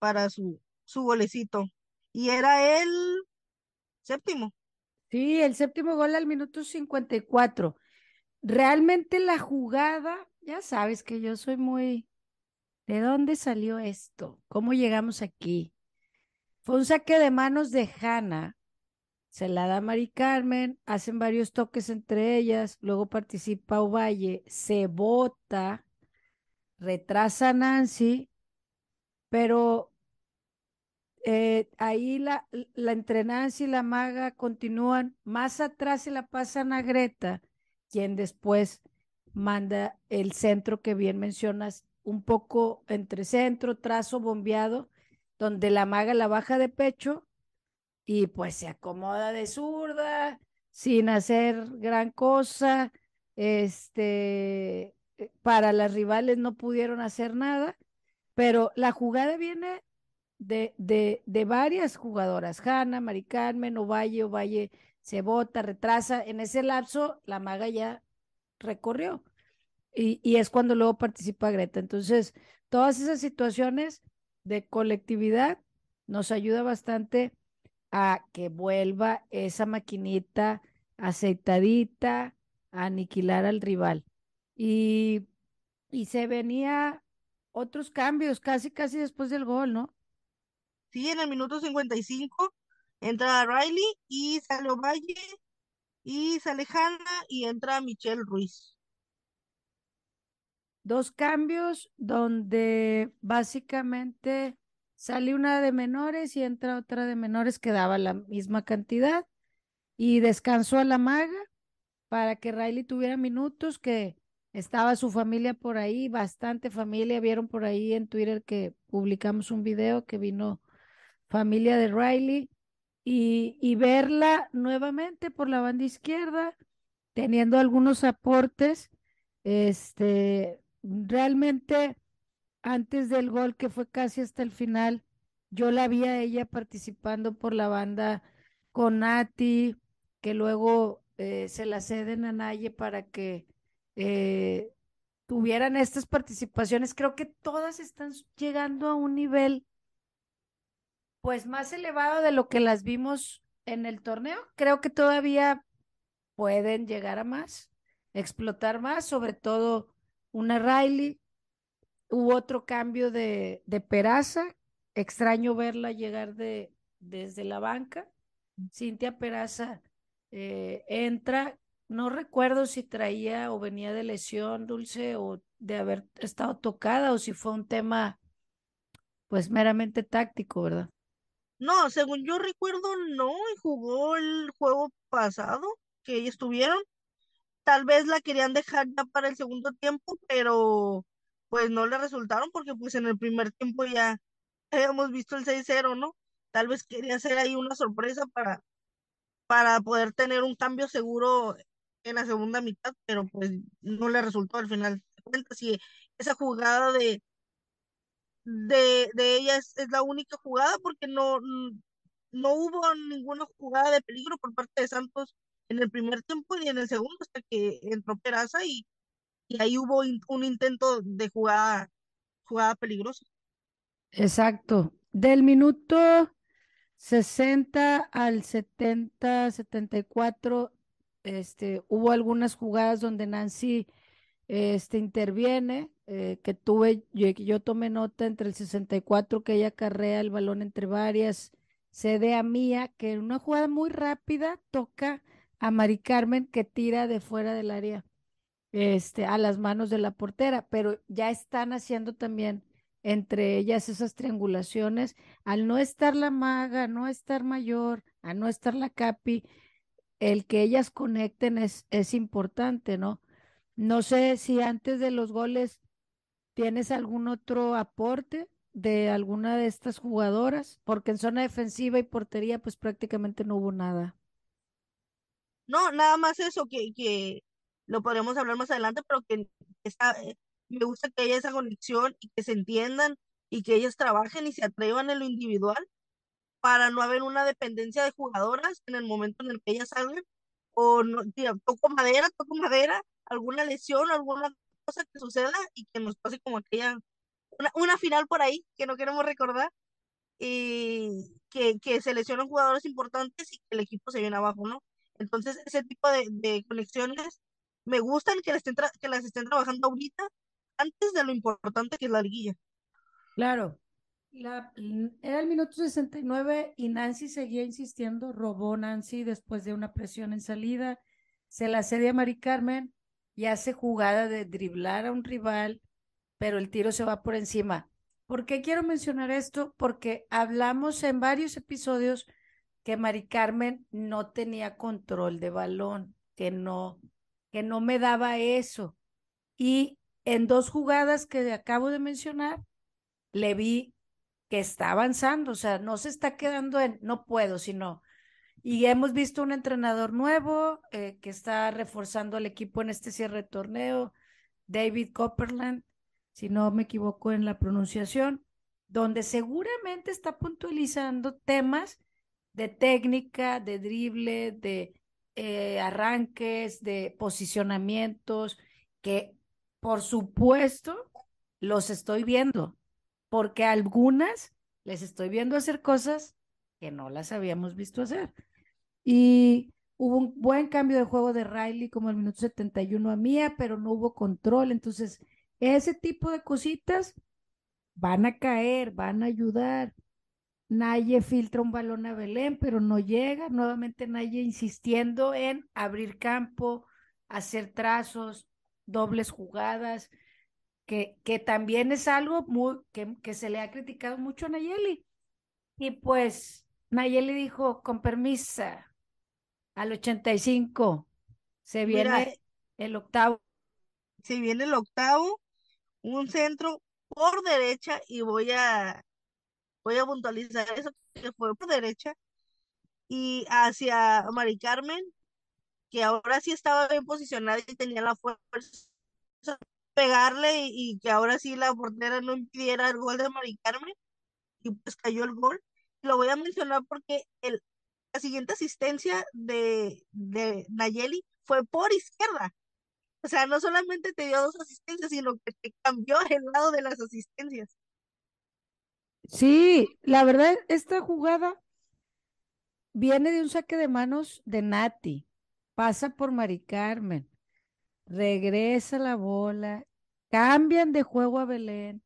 Speaker 2: para su, su golecito. Y era el séptimo.
Speaker 1: Sí, el séptimo gol al minuto 54. Realmente la jugada, ya sabes que yo soy muy... ¿De dónde salió esto? ¿Cómo llegamos aquí? Fue un saque de manos de Hanna. Se la da Mari Carmen, hacen varios toques entre ellas, luego participa Ovalle, se bota, retrasa Nancy, pero eh, ahí la, la entre Nancy y la maga continúan, más atrás se la pasan a Greta, quien después manda el centro que bien mencionas, un poco entre centro, trazo bombeado, donde la maga la baja de pecho y pues se acomoda de zurda, sin hacer gran cosa. Este, eh, para las rivales no pudieron hacer nada, pero la jugada viene de, de, de varias jugadoras, Hanna, Mari Carmen, Ovalle, Ovalle se bota, retrasa. En ese lapso, la maga ya recorrió. Y, y es cuando luego participa Greta. Entonces, todas esas situaciones de colectividad nos ayuda bastante a que vuelva esa maquinita aceitadita a aniquilar al rival. Y, y se venía otros cambios, casi, casi después del gol, ¿no?
Speaker 2: Sí, en el minuto 55 entra Riley y sale Ovalle y sale Hanna y entra Michelle Ruiz.
Speaker 1: Dos cambios donde básicamente sale una de menores y entra otra de menores que daba la misma cantidad y descansó a la maga para que Riley tuviera minutos, que estaba su familia por ahí, bastante familia, vieron por ahí en Twitter que publicamos un video que vino familia de Riley y, y verla nuevamente por la banda izquierda, teniendo algunos aportes, este, realmente antes del gol que fue casi hasta el final, yo la vi a ella participando por la banda con Nati, que luego eh, se la ceden a Naye para que eh, tuvieran estas participaciones. Creo que todas están llegando a un nivel pues más elevado de lo que las vimos en el torneo. Creo que todavía pueden llegar a más, explotar más, sobre todo una Riley. Hubo otro cambio de, de Peraza, extraño verla llegar de, desde la banca. Cintia Peraza eh, entra, no recuerdo si traía o venía de lesión, Dulce, o de haber estado tocada, o si fue un tema pues meramente táctico, ¿verdad?
Speaker 2: No, según yo recuerdo, no, y jugó el juego pasado que estuvieron. Tal vez la querían dejar ya para el segundo tiempo, pero pues no le resultaron porque pues en el primer tiempo ya habíamos visto el 6-0, ¿no? Tal vez quería hacer ahí una sorpresa para, para poder tener un cambio seguro en la segunda mitad, pero pues no le resultó al final. Y esa jugada de, de, de ella es, es la única jugada porque no, no hubo ninguna jugada de peligro por parte de Santos en el primer tiempo y en el segundo hasta que entró Peraza y, y ahí hubo un intento de jugada, jugada peligrosa.
Speaker 1: Exacto. Del minuto 60 al 70, 74, este, hubo algunas jugadas donde Nancy este, interviene, eh, que tuve, yo, yo tomé nota entre el 64 que ella carrea el balón entre varias, cede a Mía, que en una jugada muy rápida toca a Mari Carmen que tira de fuera del área este, a las manos de la portera, pero ya están haciendo también entre ellas esas triangulaciones, al no estar la maga, no estar mayor, a no estar la capi, el que ellas conecten es, es importante, ¿no? No sé si antes de los goles tienes algún otro aporte de alguna de estas jugadoras, porque en zona defensiva y portería pues prácticamente no hubo nada.
Speaker 2: No, nada más eso, que, que lo podremos hablar más adelante, pero que eh, me gusta que haya esa conexión y que se entiendan y que ellas trabajen y se atrevan en lo individual para no haber una dependencia de jugadoras en el momento en el que ellas salgan o no, toco madera, toco madera, alguna lesión, alguna cosa que suceda y que nos pase como aquella, una, una final por ahí que no queremos recordar y que, que se lesionan jugadores importantes y que el equipo se viene abajo, ¿no? Entonces, ese tipo de, de conexiones me gustan que, estén que las estén trabajando ahorita antes de lo importante que es la liguilla.
Speaker 1: Claro, la, era el minuto 69 y Nancy seguía insistiendo, robó Nancy después de una presión en salida, se la cede a Mari Carmen y hace jugada de driblar a un rival, pero el tiro se va por encima. ¿Por qué quiero mencionar esto? Porque hablamos en varios episodios que Mari Carmen no tenía control de balón, que no, que no me daba eso. Y en dos jugadas que acabo de mencionar, le vi que está avanzando, o sea, no se está quedando en no puedo, sino y hemos visto un entrenador nuevo eh, que está reforzando al equipo en este cierre de torneo, David Copperland, si no me equivoco en la pronunciación, donde seguramente está puntualizando temas de técnica, de drible, de eh, arranques, de posicionamientos, que por supuesto los estoy viendo, porque algunas les estoy viendo hacer cosas que no las habíamos visto hacer. Y hubo un buen cambio de juego de Riley como el minuto 71 a Mía, pero no hubo control. Entonces, ese tipo de cositas van a caer, van a ayudar. Naye filtra un balón a Belén, pero no llega. Nuevamente Naye insistiendo en abrir campo, hacer trazos, dobles jugadas, que, que también es algo muy, que, que se le ha criticado mucho a Nayeli. Y pues Nayeli dijo, con permisa, al 85. Se viene el octavo.
Speaker 2: Se viene el octavo, un centro por derecha y voy a voy a puntualizar eso que fue por derecha y hacia Mari Carmen que ahora sí estaba bien posicionada y tenía la fuerza de pegarle y, que ahora sí la portera no impidiera el gol de Mari Carmen y pues cayó el gol. Lo voy a mencionar porque el la siguiente asistencia de, de Nayeli fue por izquierda. O sea, no solamente te dio dos asistencias, sino que te cambió el lado de las asistencias.
Speaker 1: Sí, la verdad, esta jugada viene de un saque de manos de Nati, pasa por Mari Carmen, regresa la bola, cambian de juego a Belén,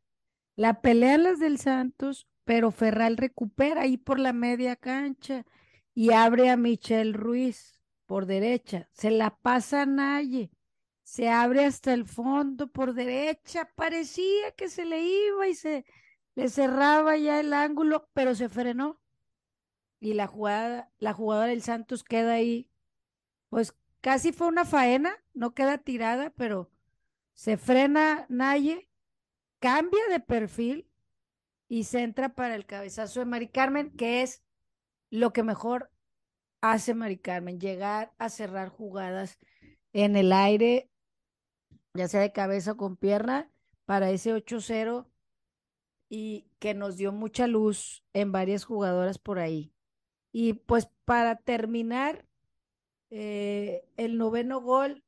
Speaker 1: la pelean las del Santos, pero Ferral recupera ahí por la media cancha y abre a Michelle Ruiz por derecha, se la pasa a Naye, se abre hasta el fondo por derecha, parecía que se le iba y se le cerraba ya el ángulo, pero se frenó. Y la jugada, la jugadora del Santos queda ahí, pues casi fue una faena, no queda tirada, pero se frena Naye, cambia de perfil y se entra para el cabezazo de Mari Carmen, que es lo que mejor hace Mari Carmen, llegar a cerrar jugadas en el aire, ya sea de cabeza o con pierna, para ese 8-0 y que nos dio mucha luz en varias jugadoras por ahí. Y pues para terminar, eh, el noveno gol,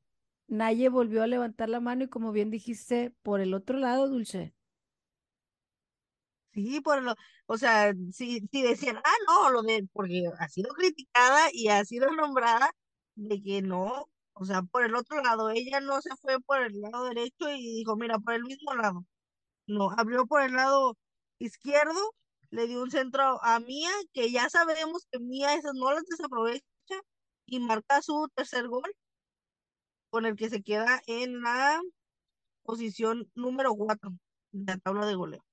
Speaker 1: Naye volvió a levantar la mano y como bien dijiste, por el otro lado, Dulce.
Speaker 2: Sí, por lo, o sea, si, si decían, ah, no, lo de, porque ha sido criticada y ha sido nombrada de que no, o sea, por el otro lado, ella no se fue por el lado derecho y dijo, mira, por el mismo lado. No, abrió por el lado izquierdo, le dio un centro a Mía, que ya sabemos que Mía esas no las desaprovecha y marca su tercer gol, con el que se queda en la posición número 4 de la tabla de goleo.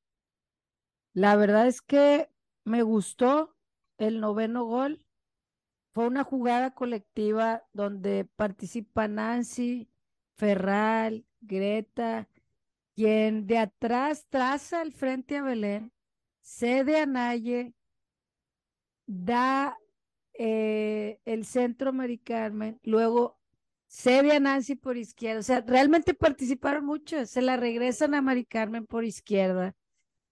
Speaker 1: La verdad es que me gustó el noveno gol. Fue una jugada colectiva donde participa Nancy, Ferral, Greta, quien de atrás traza el frente a Belén, cede a Naye, da eh, el centro Mari Carmen, luego cede a Nancy por izquierda. O sea, realmente participaron muchos, se la regresan a Mari Carmen por izquierda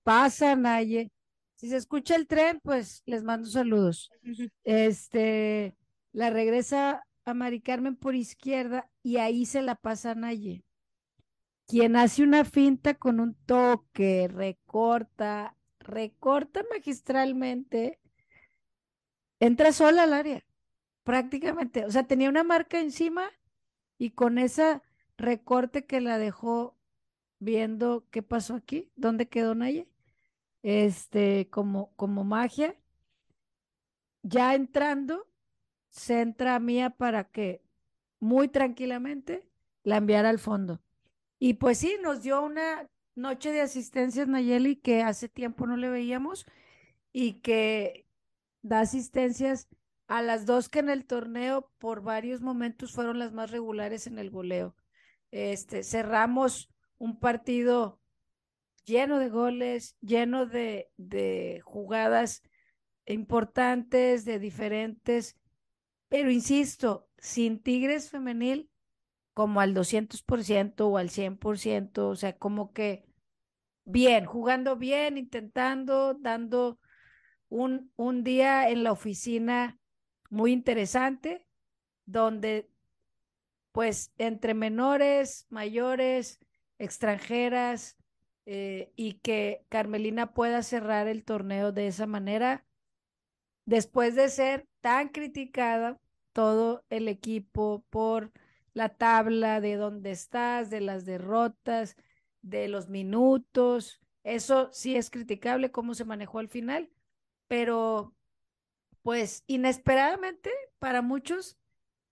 Speaker 1: pasa Naye. Si se escucha el tren, pues les mando saludos. Este, la regresa a Mari Carmen por izquierda y ahí se la pasa a Naye. Quien hace una finta con un toque, recorta, recorta magistralmente, entra sola al área, prácticamente. O sea, tenía una marca encima y con esa recorte que la dejó viendo qué pasó aquí, dónde quedó Naye este, como, como magia. Ya entrando, se entra a Mía para que muy tranquilamente la enviara al fondo. Y pues sí, nos dio una noche de asistencias Nayeli que hace tiempo no le veíamos y que da asistencias a las dos que en el torneo por varios momentos fueron las más regulares en el goleo. Este, cerramos un partido lleno de goles, lleno de, de jugadas importantes, de diferentes, pero insisto, sin Tigres femenil como al 200% o al 100%, o sea, como que bien, jugando bien, intentando, dando un, un día en la oficina muy interesante, donde pues entre menores, mayores, extranjeras, eh, y que Carmelina pueda cerrar el torneo de esa manera, después de ser tan criticada todo el equipo por la tabla de dónde estás, de las derrotas, de los minutos. Eso sí es criticable cómo se manejó al final, pero pues inesperadamente para muchos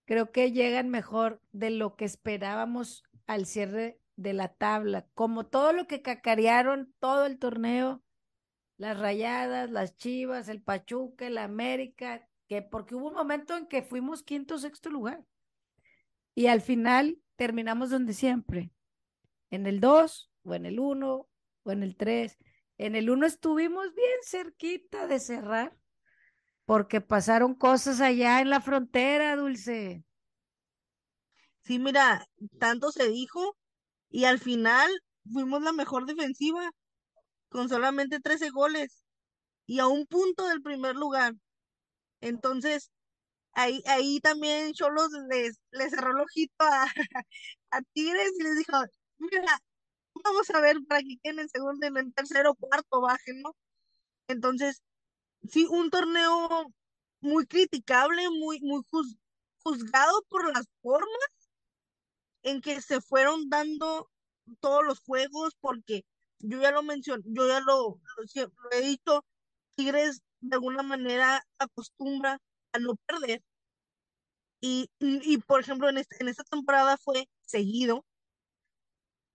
Speaker 1: creo que llegan mejor de lo que esperábamos al cierre de la tabla, como todo lo que cacarearon todo el torneo, las rayadas, las chivas, el Pachuca, el América, que porque hubo un momento en que fuimos quinto sexto lugar. Y al final terminamos donde siempre, en el 2 o en el 1 o en el 3. En el 1 estuvimos bien cerquita de cerrar porque pasaron cosas allá en la frontera, Dulce.
Speaker 2: Sí, mira, tanto se dijo y al final fuimos la mejor defensiva con solamente 13 goles y a un punto del primer lugar. Entonces, ahí, ahí también Cholos les, les cerró el ojito a, a Tigres y les dijo, mira, vamos a ver para que queden en segundo, en el tercero, cuarto bajen, ¿no? Entonces, sí, un torneo muy criticable, muy, muy juzgado por las formas en que se fueron dando todos los juegos, porque yo ya lo mencioné, yo ya lo, he dicho, Tigres de alguna manera acostumbra a no perder. Y, y, por ejemplo, en, en esta temporada fue seguido.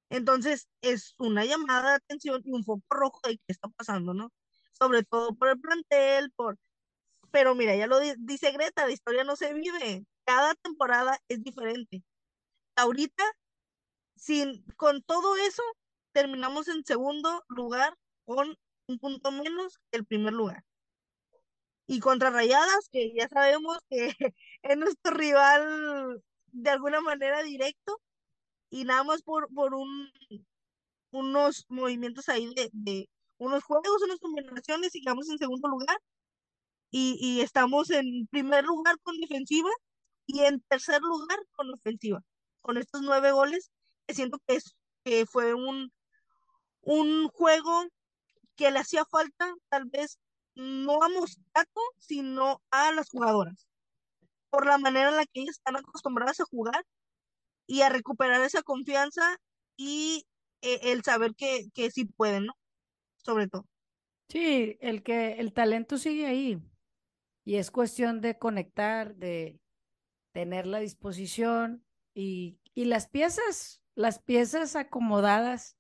Speaker 2: Entonces, es una llamada de atención y un foco rojo de qué está pasando, ¿no? Sobre todo por el plantel, por... Pero mira, ya lo dice Greta, la historia no se vive. Cada temporada es diferente ahorita, sin, con todo eso, terminamos en segundo lugar con un punto menos que el primer lugar. Y contra Rayadas, que ya sabemos que es nuestro rival de alguna manera directo, y nada más por, por un, unos movimientos ahí de, de unos juegos, unas combinaciones, y quedamos en segundo lugar. y, y estamos en primer lugar con defensiva y en tercer lugar con ofensiva. Con estos nueve goles, siento que, es, que fue un, un juego que le hacía falta tal vez no a Moscato, sino a las jugadoras, por la manera en la que ellas están acostumbradas a jugar y a recuperar esa confianza y eh, el saber que, que sí pueden, ¿no? Sobre todo.
Speaker 1: Sí, el que el talento sigue ahí y es cuestión de conectar, de tener la disposición y, y las piezas, las piezas acomodadas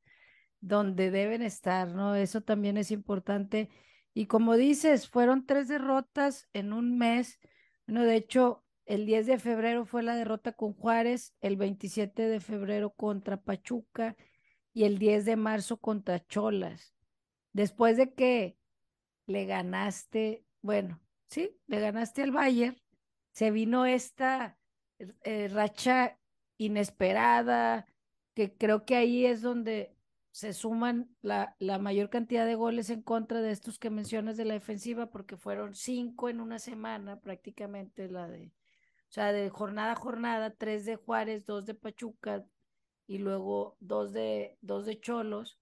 Speaker 1: donde deben estar, ¿no? Eso también es importante. Y como dices, fueron tres derrotas en un mes. Bueno, de hecho, el 10 de febrero fue la derrota con Juárez, el 27 de febrero contra Pachuca y el 10 de marzo contra Cholas. Después de que le ganaste, bueno, sí, le ganaste al Bayern, se vino esta eh, racha inesperada, que creo que ahí es donde se suman la, la, mayor cantidad de goles en contra de estos que mencionas de la defensiva, porque fueron cinco en una semana prácticamente la de, o sea, de jornada a jornada, tres de Juárez, dos de Pachuca y luego dos de, dos de Cholos,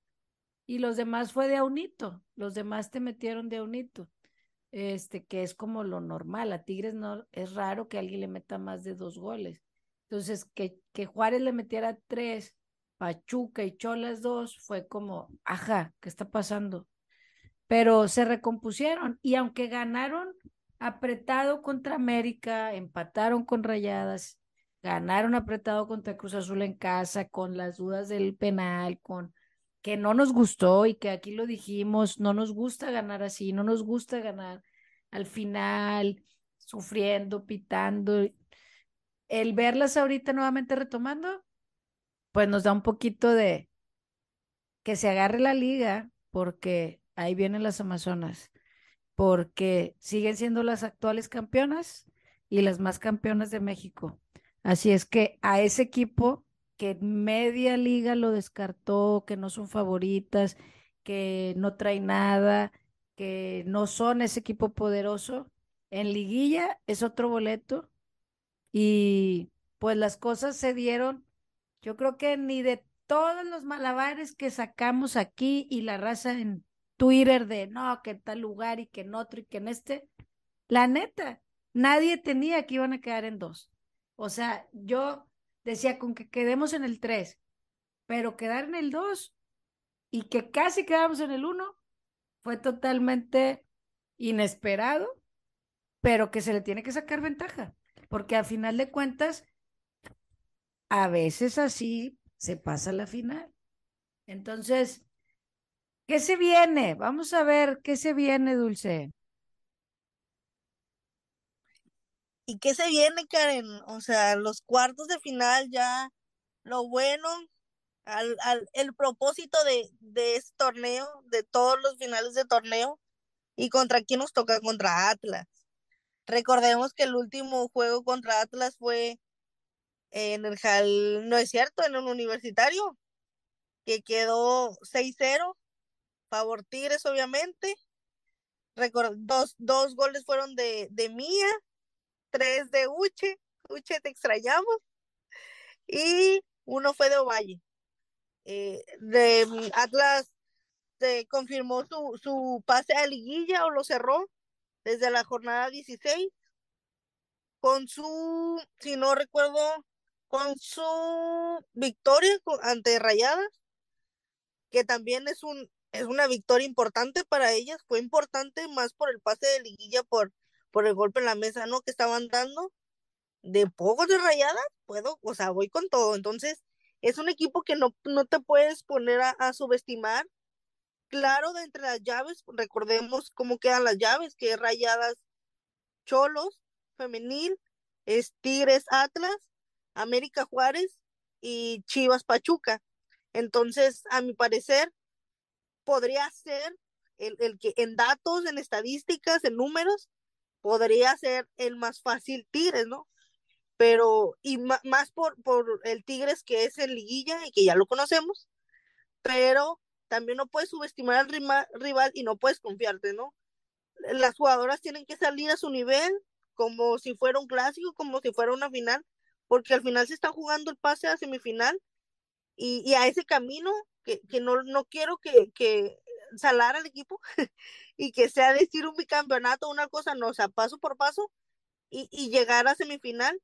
Speaker 1: y los demás fue de Aunito, los demás te metieron de Aunito, este, que es como lo normal, a Tigres no, es raro que alguien le meta más de dos goles. Entonces, que, que Juárez le metiera tres Pachuca y Cholas dos, fue como, ajá, ¿qué está pasando? Pero se recompusieron y aunque ganaron apretado contra América, empataron con Rayadas, ganaron apretado contra Cruz Azul en casa, con las dudas del penal, con que no nos gustó y que aquí lo dijimos, no nos gusta ganar así, no nos gusta ganar al final, sufriendo, pitando. El verlas ahorita nuevamente retomando, pues nos da un poquito de que se agarre la liga, porque ahí vienen las Amazonas, porque siguen siendo las actuales campeonas y las más campeonas de México. Así es que a ese equipo que media liga lo descartó, que no son favoritas, que no trae nada, que no son ese equipo poderoso, en liguilla es otro boleto y pues las cosas se dieron yo creo que ni de todos los malabares que sacamos aquí y la raza en Twitter de no, que en tal lugar y que en otro y que en este, la neta, nadie tenía que iban a quedar en dos. O sea, yo decía con que quedemos en el tres, pero quedar en el dos y que casi quedamos en el uno fue totalmente inesperado, pero que se le tiene que sacar ventaja, porque a final de cuentas a veces así se pasa la final. Entonces, ¿qué se viene? Vamos a ver qué se viene, Dulce.
Speaker 2: ¿Y qué se viene, Karen? O sea, los cuartos de final ya, lo bueno, al, al, el propósito de, de este torneo, de todos los finales de torneo, y contra quién nos toca, contra Atlas. Recordemos que el último juego contra Atlas fue en el JAL, no es cierto, en un universitario, que quedó 6-0, favor Tigres, obviamente. dos, dos goles fueron de, de Mía, tres de Uche, Uche te extrañamos, y uno fue de Ovalle. Eh, de mm, Atlas se confirmó su, su pase a liguilla o lo cerró desde la jornada 16 con su, si no recuerdo, con su victoria ante Rayadas, que también es un es una victoria importante para ellas, fue importante más por el pase de liguilla, por, por el golpe en la mesa, ¿no? Que estaban dando. De pocos de rayadas, puedo, o sea, voy con todo. Entonces, es un equipo que no, no te puedes poner a, a subestimar. Claro, de entre las llaves, recordemos cómo quedan las llaves, que rayadas Cholos, femenil, es Tigres Atlas, América Juárez y Chivas Pachuca. Entonces, a mi parecer, podría ser el, el, que en datos, en estadísticas, en números, podría ser el más fácil Tigres, ¿no? Pero, y más por, por el Tigres que es en liguilla y que ya lo conocemos, pero también no puedes subestimar al rival y no puedes confiarte, ¿no? las jugadoras tienen que salir a su nivel, como si fuera un clásico, como si fuera una final, porque al final se está jugando el pase a semifinal y, y a ese camino que, que no, no quiero que, que salar al equipo y que sea decir un bicampeonato, una cosa, no, o sea, paso por paso y, y llegar a semifinal.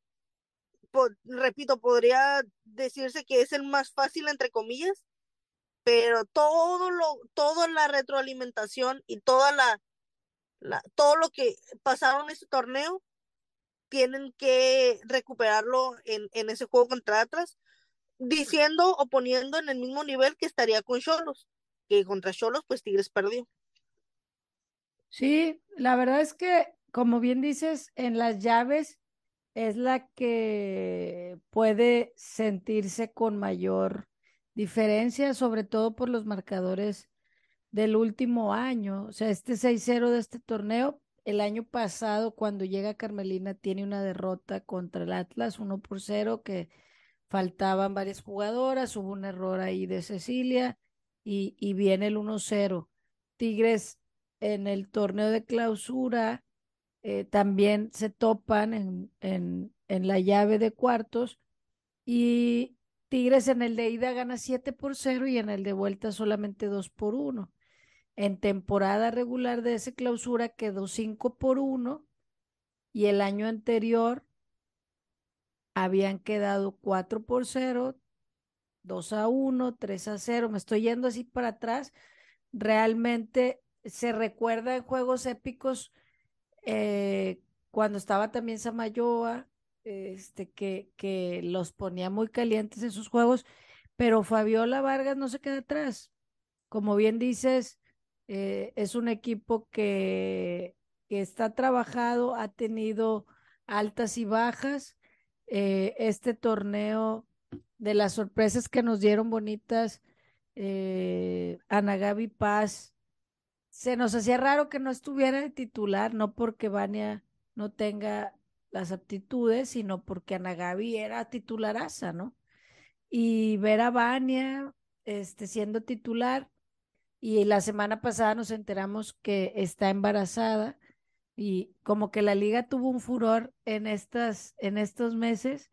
Speaker 2: repito, podría decirse que es el más fácil, entre comillas, pero todo lo, toda la retroalimentación y toda la, la, todo lo que pasaron en ese torneo tienen que recuperarlo en, ese juego contra Atlas, diciendo o poniendo en el mismo nivel que estaría con Cholos, que contra Cholos pues Tigres perdió.
Speaker 1: Sí, la verdad es que, como bien dices, en las llaves es la que puede sentirse con mayor diferencia, sobre todo por los marcadores del último año. O sea, este 6-0 de este torneo, el año pasado, cuando llega Carmelina, tiene una derrota contra el Atlas, 1 por 0, que faltaban varias jugadoras, hubo un error ahí de Cecilia y, y viene el 1-0. Tigres en el torneo de clausura eh, también se topan en, en, en la llave de cuartos y Tigres en el de ida gana 7 por 0 y en el de vuelta solamente 2 por 1. En temporada regular de esa clausura quedó 5 por 1 y el año anterior habían quedado 4 por 0, 2 a 1, 3 a 0. Me estoy yendo así para atrás. Realmente se recuerda en juegos épicos eh, cuando estaba también Samayoa, este, que, que los ponía muy calientes en sus juegos, pero Fabiola Vargas no se queda atrás. Como bien dices, eh, es un equipo que, que, está trabajado, ha tenido altas y bajas. Eh, este torneo de las sorpresas que nos dieron bonitas, eh, Ana Gaby Paz, se nos hacía raro que no estuviera de titular, no porque Vania no tenga las aptitudes, sino porque Ana Gaby era titularaza, ¿no? Y ver a Vania este, siendo titular, y la semana pasada nos enteramos que está embarazada, y como que la liga tuvo un furor en, estas, en estos meses,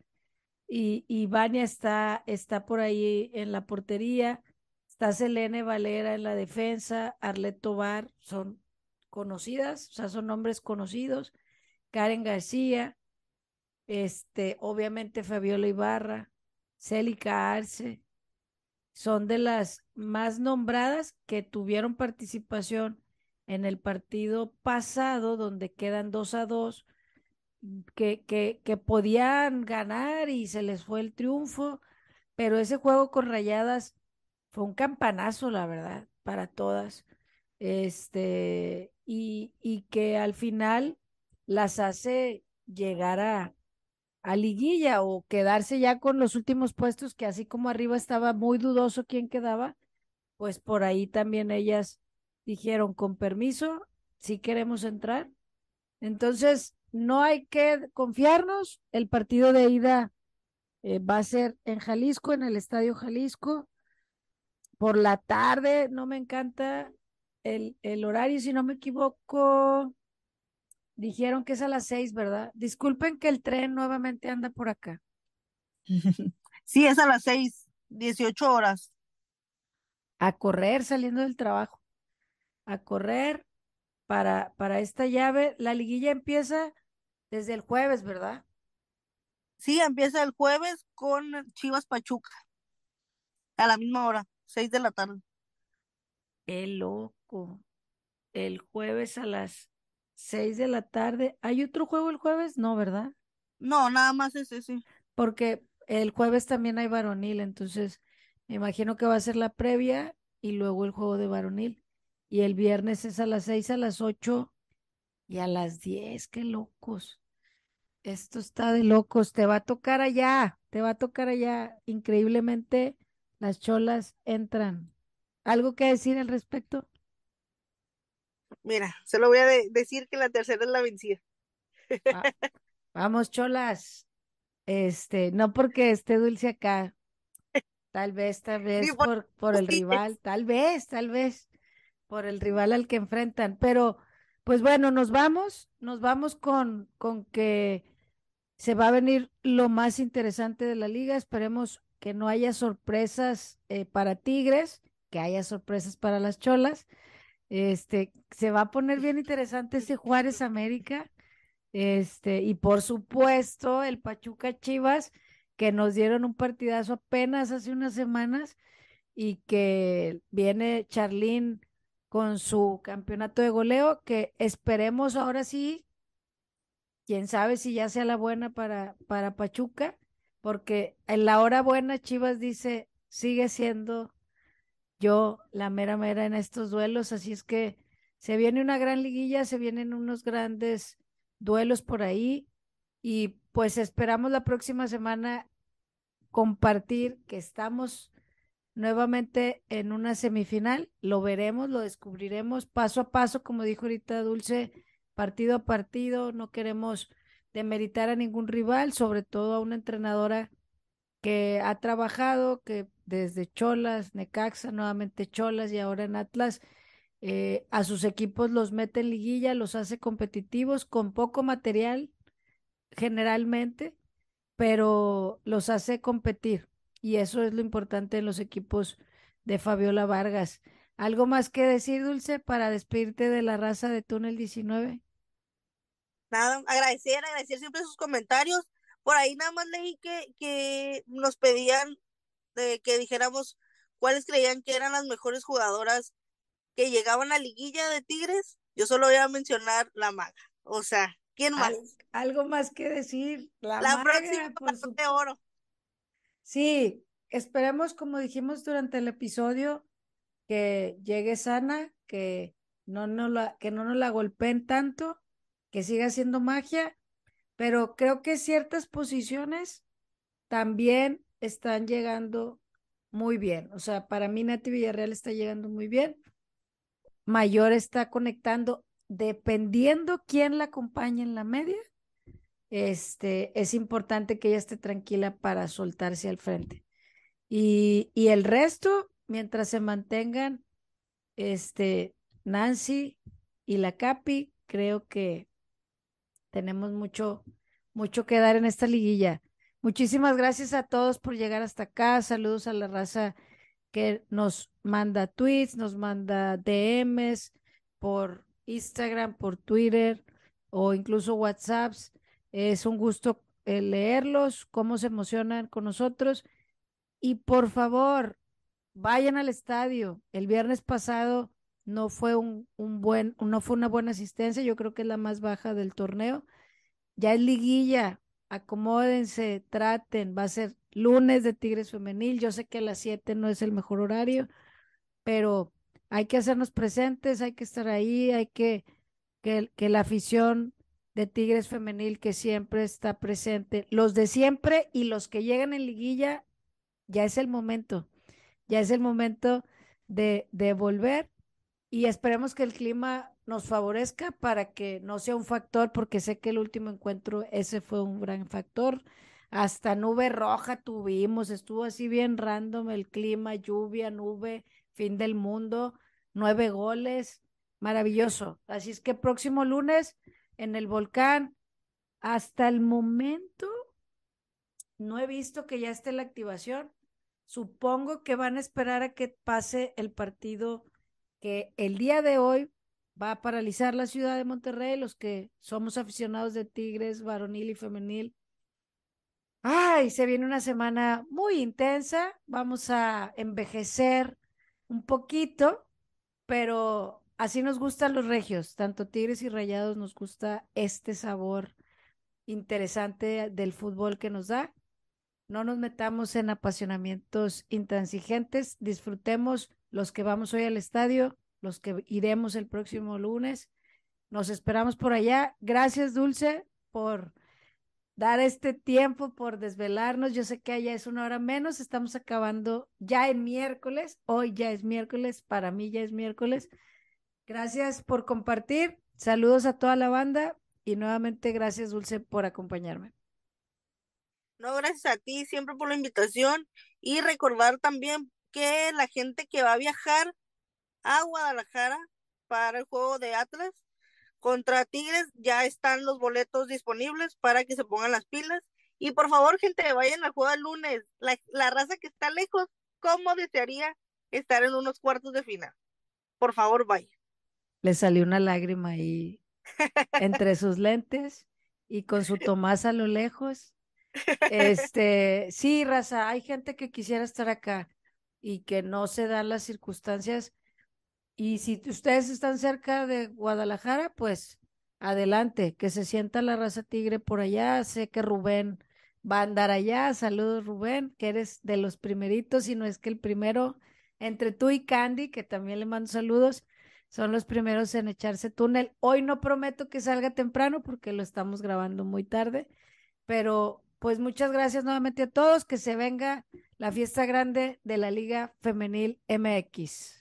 Speaker 1: y, y Vania está, está por ahí en la portería, está Selene Valera en la defensa, Arlet Tobar, son conocidas, o sea, son nombres conocidos, Karen García, este, obviamente Fabiola Ibarra, Célica Arce, son de las más nombradas que tuvieron participación en el partido pasado, donde quedan dos a dos, que, que, podían ganar y se les fue el triunfo, pero ese juego con rayadas fue un campanazo, la verdad, para todas. Este, y, y que al final las hace llegar a, a liguilla o quedarse ya con los últimos puestos, que así como arriba estaba muy dudoso quién quedaba, pues por ahí también ellas dijeron con permiso, si queremos entrar. Entonces, no hay que confiarnos, el partido de ida eh, va a ser en Jalisco, en el Estadio Jalisco, por la tarde, no me encanta el, el horario, si no me equivoco, Dijeron que es a las seis, ¿verdad? Disculpen que el tren nuevamente anda por acá.
Speaker 2: Sí, es a las seis, dieciocho horas.
Speaker 1: A correr saliendo del trabajo. A correr para, para esta llave. La liguilla empieza desde el jueves, ¿verdad?
Speaker 2: Sí, empieza el jueves con Chivas Pachuca. A la misma hora, seis de la tarde.
Speaker 1: Qué loco. El jueves a las Seis de la tarde. ¿Hay otro juego el jueves? No, ¿verdad?
Speaker 2: No, nada más es ese.
Speaker 1: Porque el jueves también hay varonil, entonces me imagino que va a ser la previa y luego el juego de varonil. Y el viernes es a las seis, a las ocho y a las diez. Qué locos. Esto está de locos. Te va a tocar allá, te va a tocar allá. Increíblemente, las cholas entran. ¿Algo que decir al respecto?
Speaker 2: Mira, solo voy a de decir que la tercera es la vencida.
Speaker 1: Ah, vamos, cholas. Este, no porque esté dulce acá. Tal vez, tal vez por, por el rival, tal vez, tal vez por el rival al que enfrentan. Pero, Pues bueno, nos vamos, nos vamos con, con que se va a venir lo más interesante de la liga. Esperemos que no haya sorpresas eh, para Tigres, que haya sorpresas para las Cholas. Este, se va a poner bien interesante ese Juárez América. Este, y por supuesto, el Pachuca Chivas, que nos dieron un partidazo apenas hace unas semanas y que viene Charlín con su campeonato de goleo, que esperemos ahora sí, quién sabe si ya sea la buena para, para Pachuca, porque en la hora buena Chivas dice, sigue siendo yo la mera mera en estos duelos, así es que se viene una gran liguilla, se vienen unos grandes duelos por ahí y pues esperamos la próxima semana compartir que estamos nuevamente en una semifinal, lo veremos, lo descubriremos paso a paso, como dijo ahorita Dulce, partido a partido, no queremos demeritar a ningún rival, sobre todo a una entrenadora que ha trabajado, que desde Cholas, Necaxa, nuevamente Cholas y ahora en Atlas, eh, a sus equipos los mete en liguilla, los hace competitivos con poco material generalmente, pero los hace competir. Y eso es lo importante en los equipos de Fabiola Vargas. ¿Algo más que decir, Dulce, para despedirte de la raza de Túnel 19?
Speaker 2: Nada, agradecer, agradecer siempre sus comentarios. Por ahí nada más leí que, que nos pedían de que dijéramos cuáles creían que eran las mejores jugadoras que llegaban a liguilla de Tigres. Yo solo voy a mencionar la maga. O sea, ¿quién más?
Speaker 1: algo más que decir.
Speaker 2: La, la próxima por su... de oro.
Speaker 1: Sí, esperemos, como dijimos durante el episodio, que llegue sana, que no, no la, que no nos la golpeen tanto, que siga haciendo magia pero creo que ciertas posiciones también están llegando muy bien. O sea, para mí Nati Villarreal está llegando muy bien. Mayor está conectando, dependiendo quién la acompañe en la media. Este, es importante que ella esté tranquila para soltarse al frente. Y, y el resto, mientras se mantengan, este, Nancy y la Capi, creo que tenemos mucho, mucho que dar en esta liguilla. Muchísimas gracias a todos por llegar hasta acá. Saludos a la raza que nos manda tweets, nos manda DMs por Instagram, por Twitter o incluso WhatsApps. Es un gusto eh, leerlos, cómo se emocionan con nosotros. Y por favor, vayan al estadio. El viernes pasado no fue un, buen, no fue una buena asistencia, yo creo que es la más baja del torneo. Ya es liguilla, acomódense, traten, va a ser lunes de Tigres Femenil, yo sé que a las 7 no es el mejor horario, pero hay que hacernos presentes, hay que estar ahí, hay que que, que la afición de Tigres Femenil que siempre está presente, los de siempre y los que llegan en liguilla, ya es el momento, ya es el momento de, de volver y esperemos que el clima nos favorezca para que no sea un factor, porque sé que el último encuentro ese fue un gran factor. Hasta nube roja tuvimos, estuvo así bien random el clima, lluvia, nube, fin del mundo, nueve goles, maravilloso. Así es que próximo lunes en el volcán, hasta el momento no he visto que ya esté la activación. Supongo que van a esperar a que pase el partido que el día de hoy va a paralizar la ciudad de Monterrey, los que somos aficionados de Tigres, varonil y femenil. Ay, se viene una semana muy intensa, vamos a envejecer un poquito, pero así nos gustan los regios, tanto Tigres y Rayados nos gusta este sabor interesante del fútbol que nos da. No nos metamos en apasionamientos intransigentes, disfrutemos los que vamos hoy al estadio, los que iremos el próximo lunes. Nos esperamos por allá. Gracias, Dulce, por dar este tiempo, por desvelarnos. Yo sé que allá es una hora menos. Estamos acabando ya en miércoles. Hoy ya es miércoles. Para mí ya es miércoles. Gracias por compartir. Saludos a toda la banda y nuevamente gracias, Dulce, por acompañarme.
Speaker 2: No, gracias a ti siempre por la invitación y recordar también que la gente que va a viajar a Guadalajara para el juego de Atlas, contra Tigres. Ya están los boletos disponibles para que se pongan las pilas. Y por favor, gente, vayan al juego el lunes. La, la raza que está lejos, ¿cómo desearía estar en unos cuartos de final? Por favor, vayan.
Speaker 1: Le salió una lágrima ahí entre sus lentes y con su Tomás a lo lejos. Este, sí, raza, hay gente que quisiera estar acá y que no se dan las circunstancias. Y si ustedes están cerca de Guadalajara, pues adelante, que se sienta la raza tigre por allá. Sé que Rubén va a andar allá. Saludos, Rubén, que eres de los primeritos, y no es que el primero entre tú y Candy, que también le mando saludos, son los primeros en echarse túnel. Hoy no prometo que salga temprano porque lo estamos grabando muy tarde, pero pues muchas gracias nuevamente a todos, que se venga la fiesta grande de la Liga Femenil MX.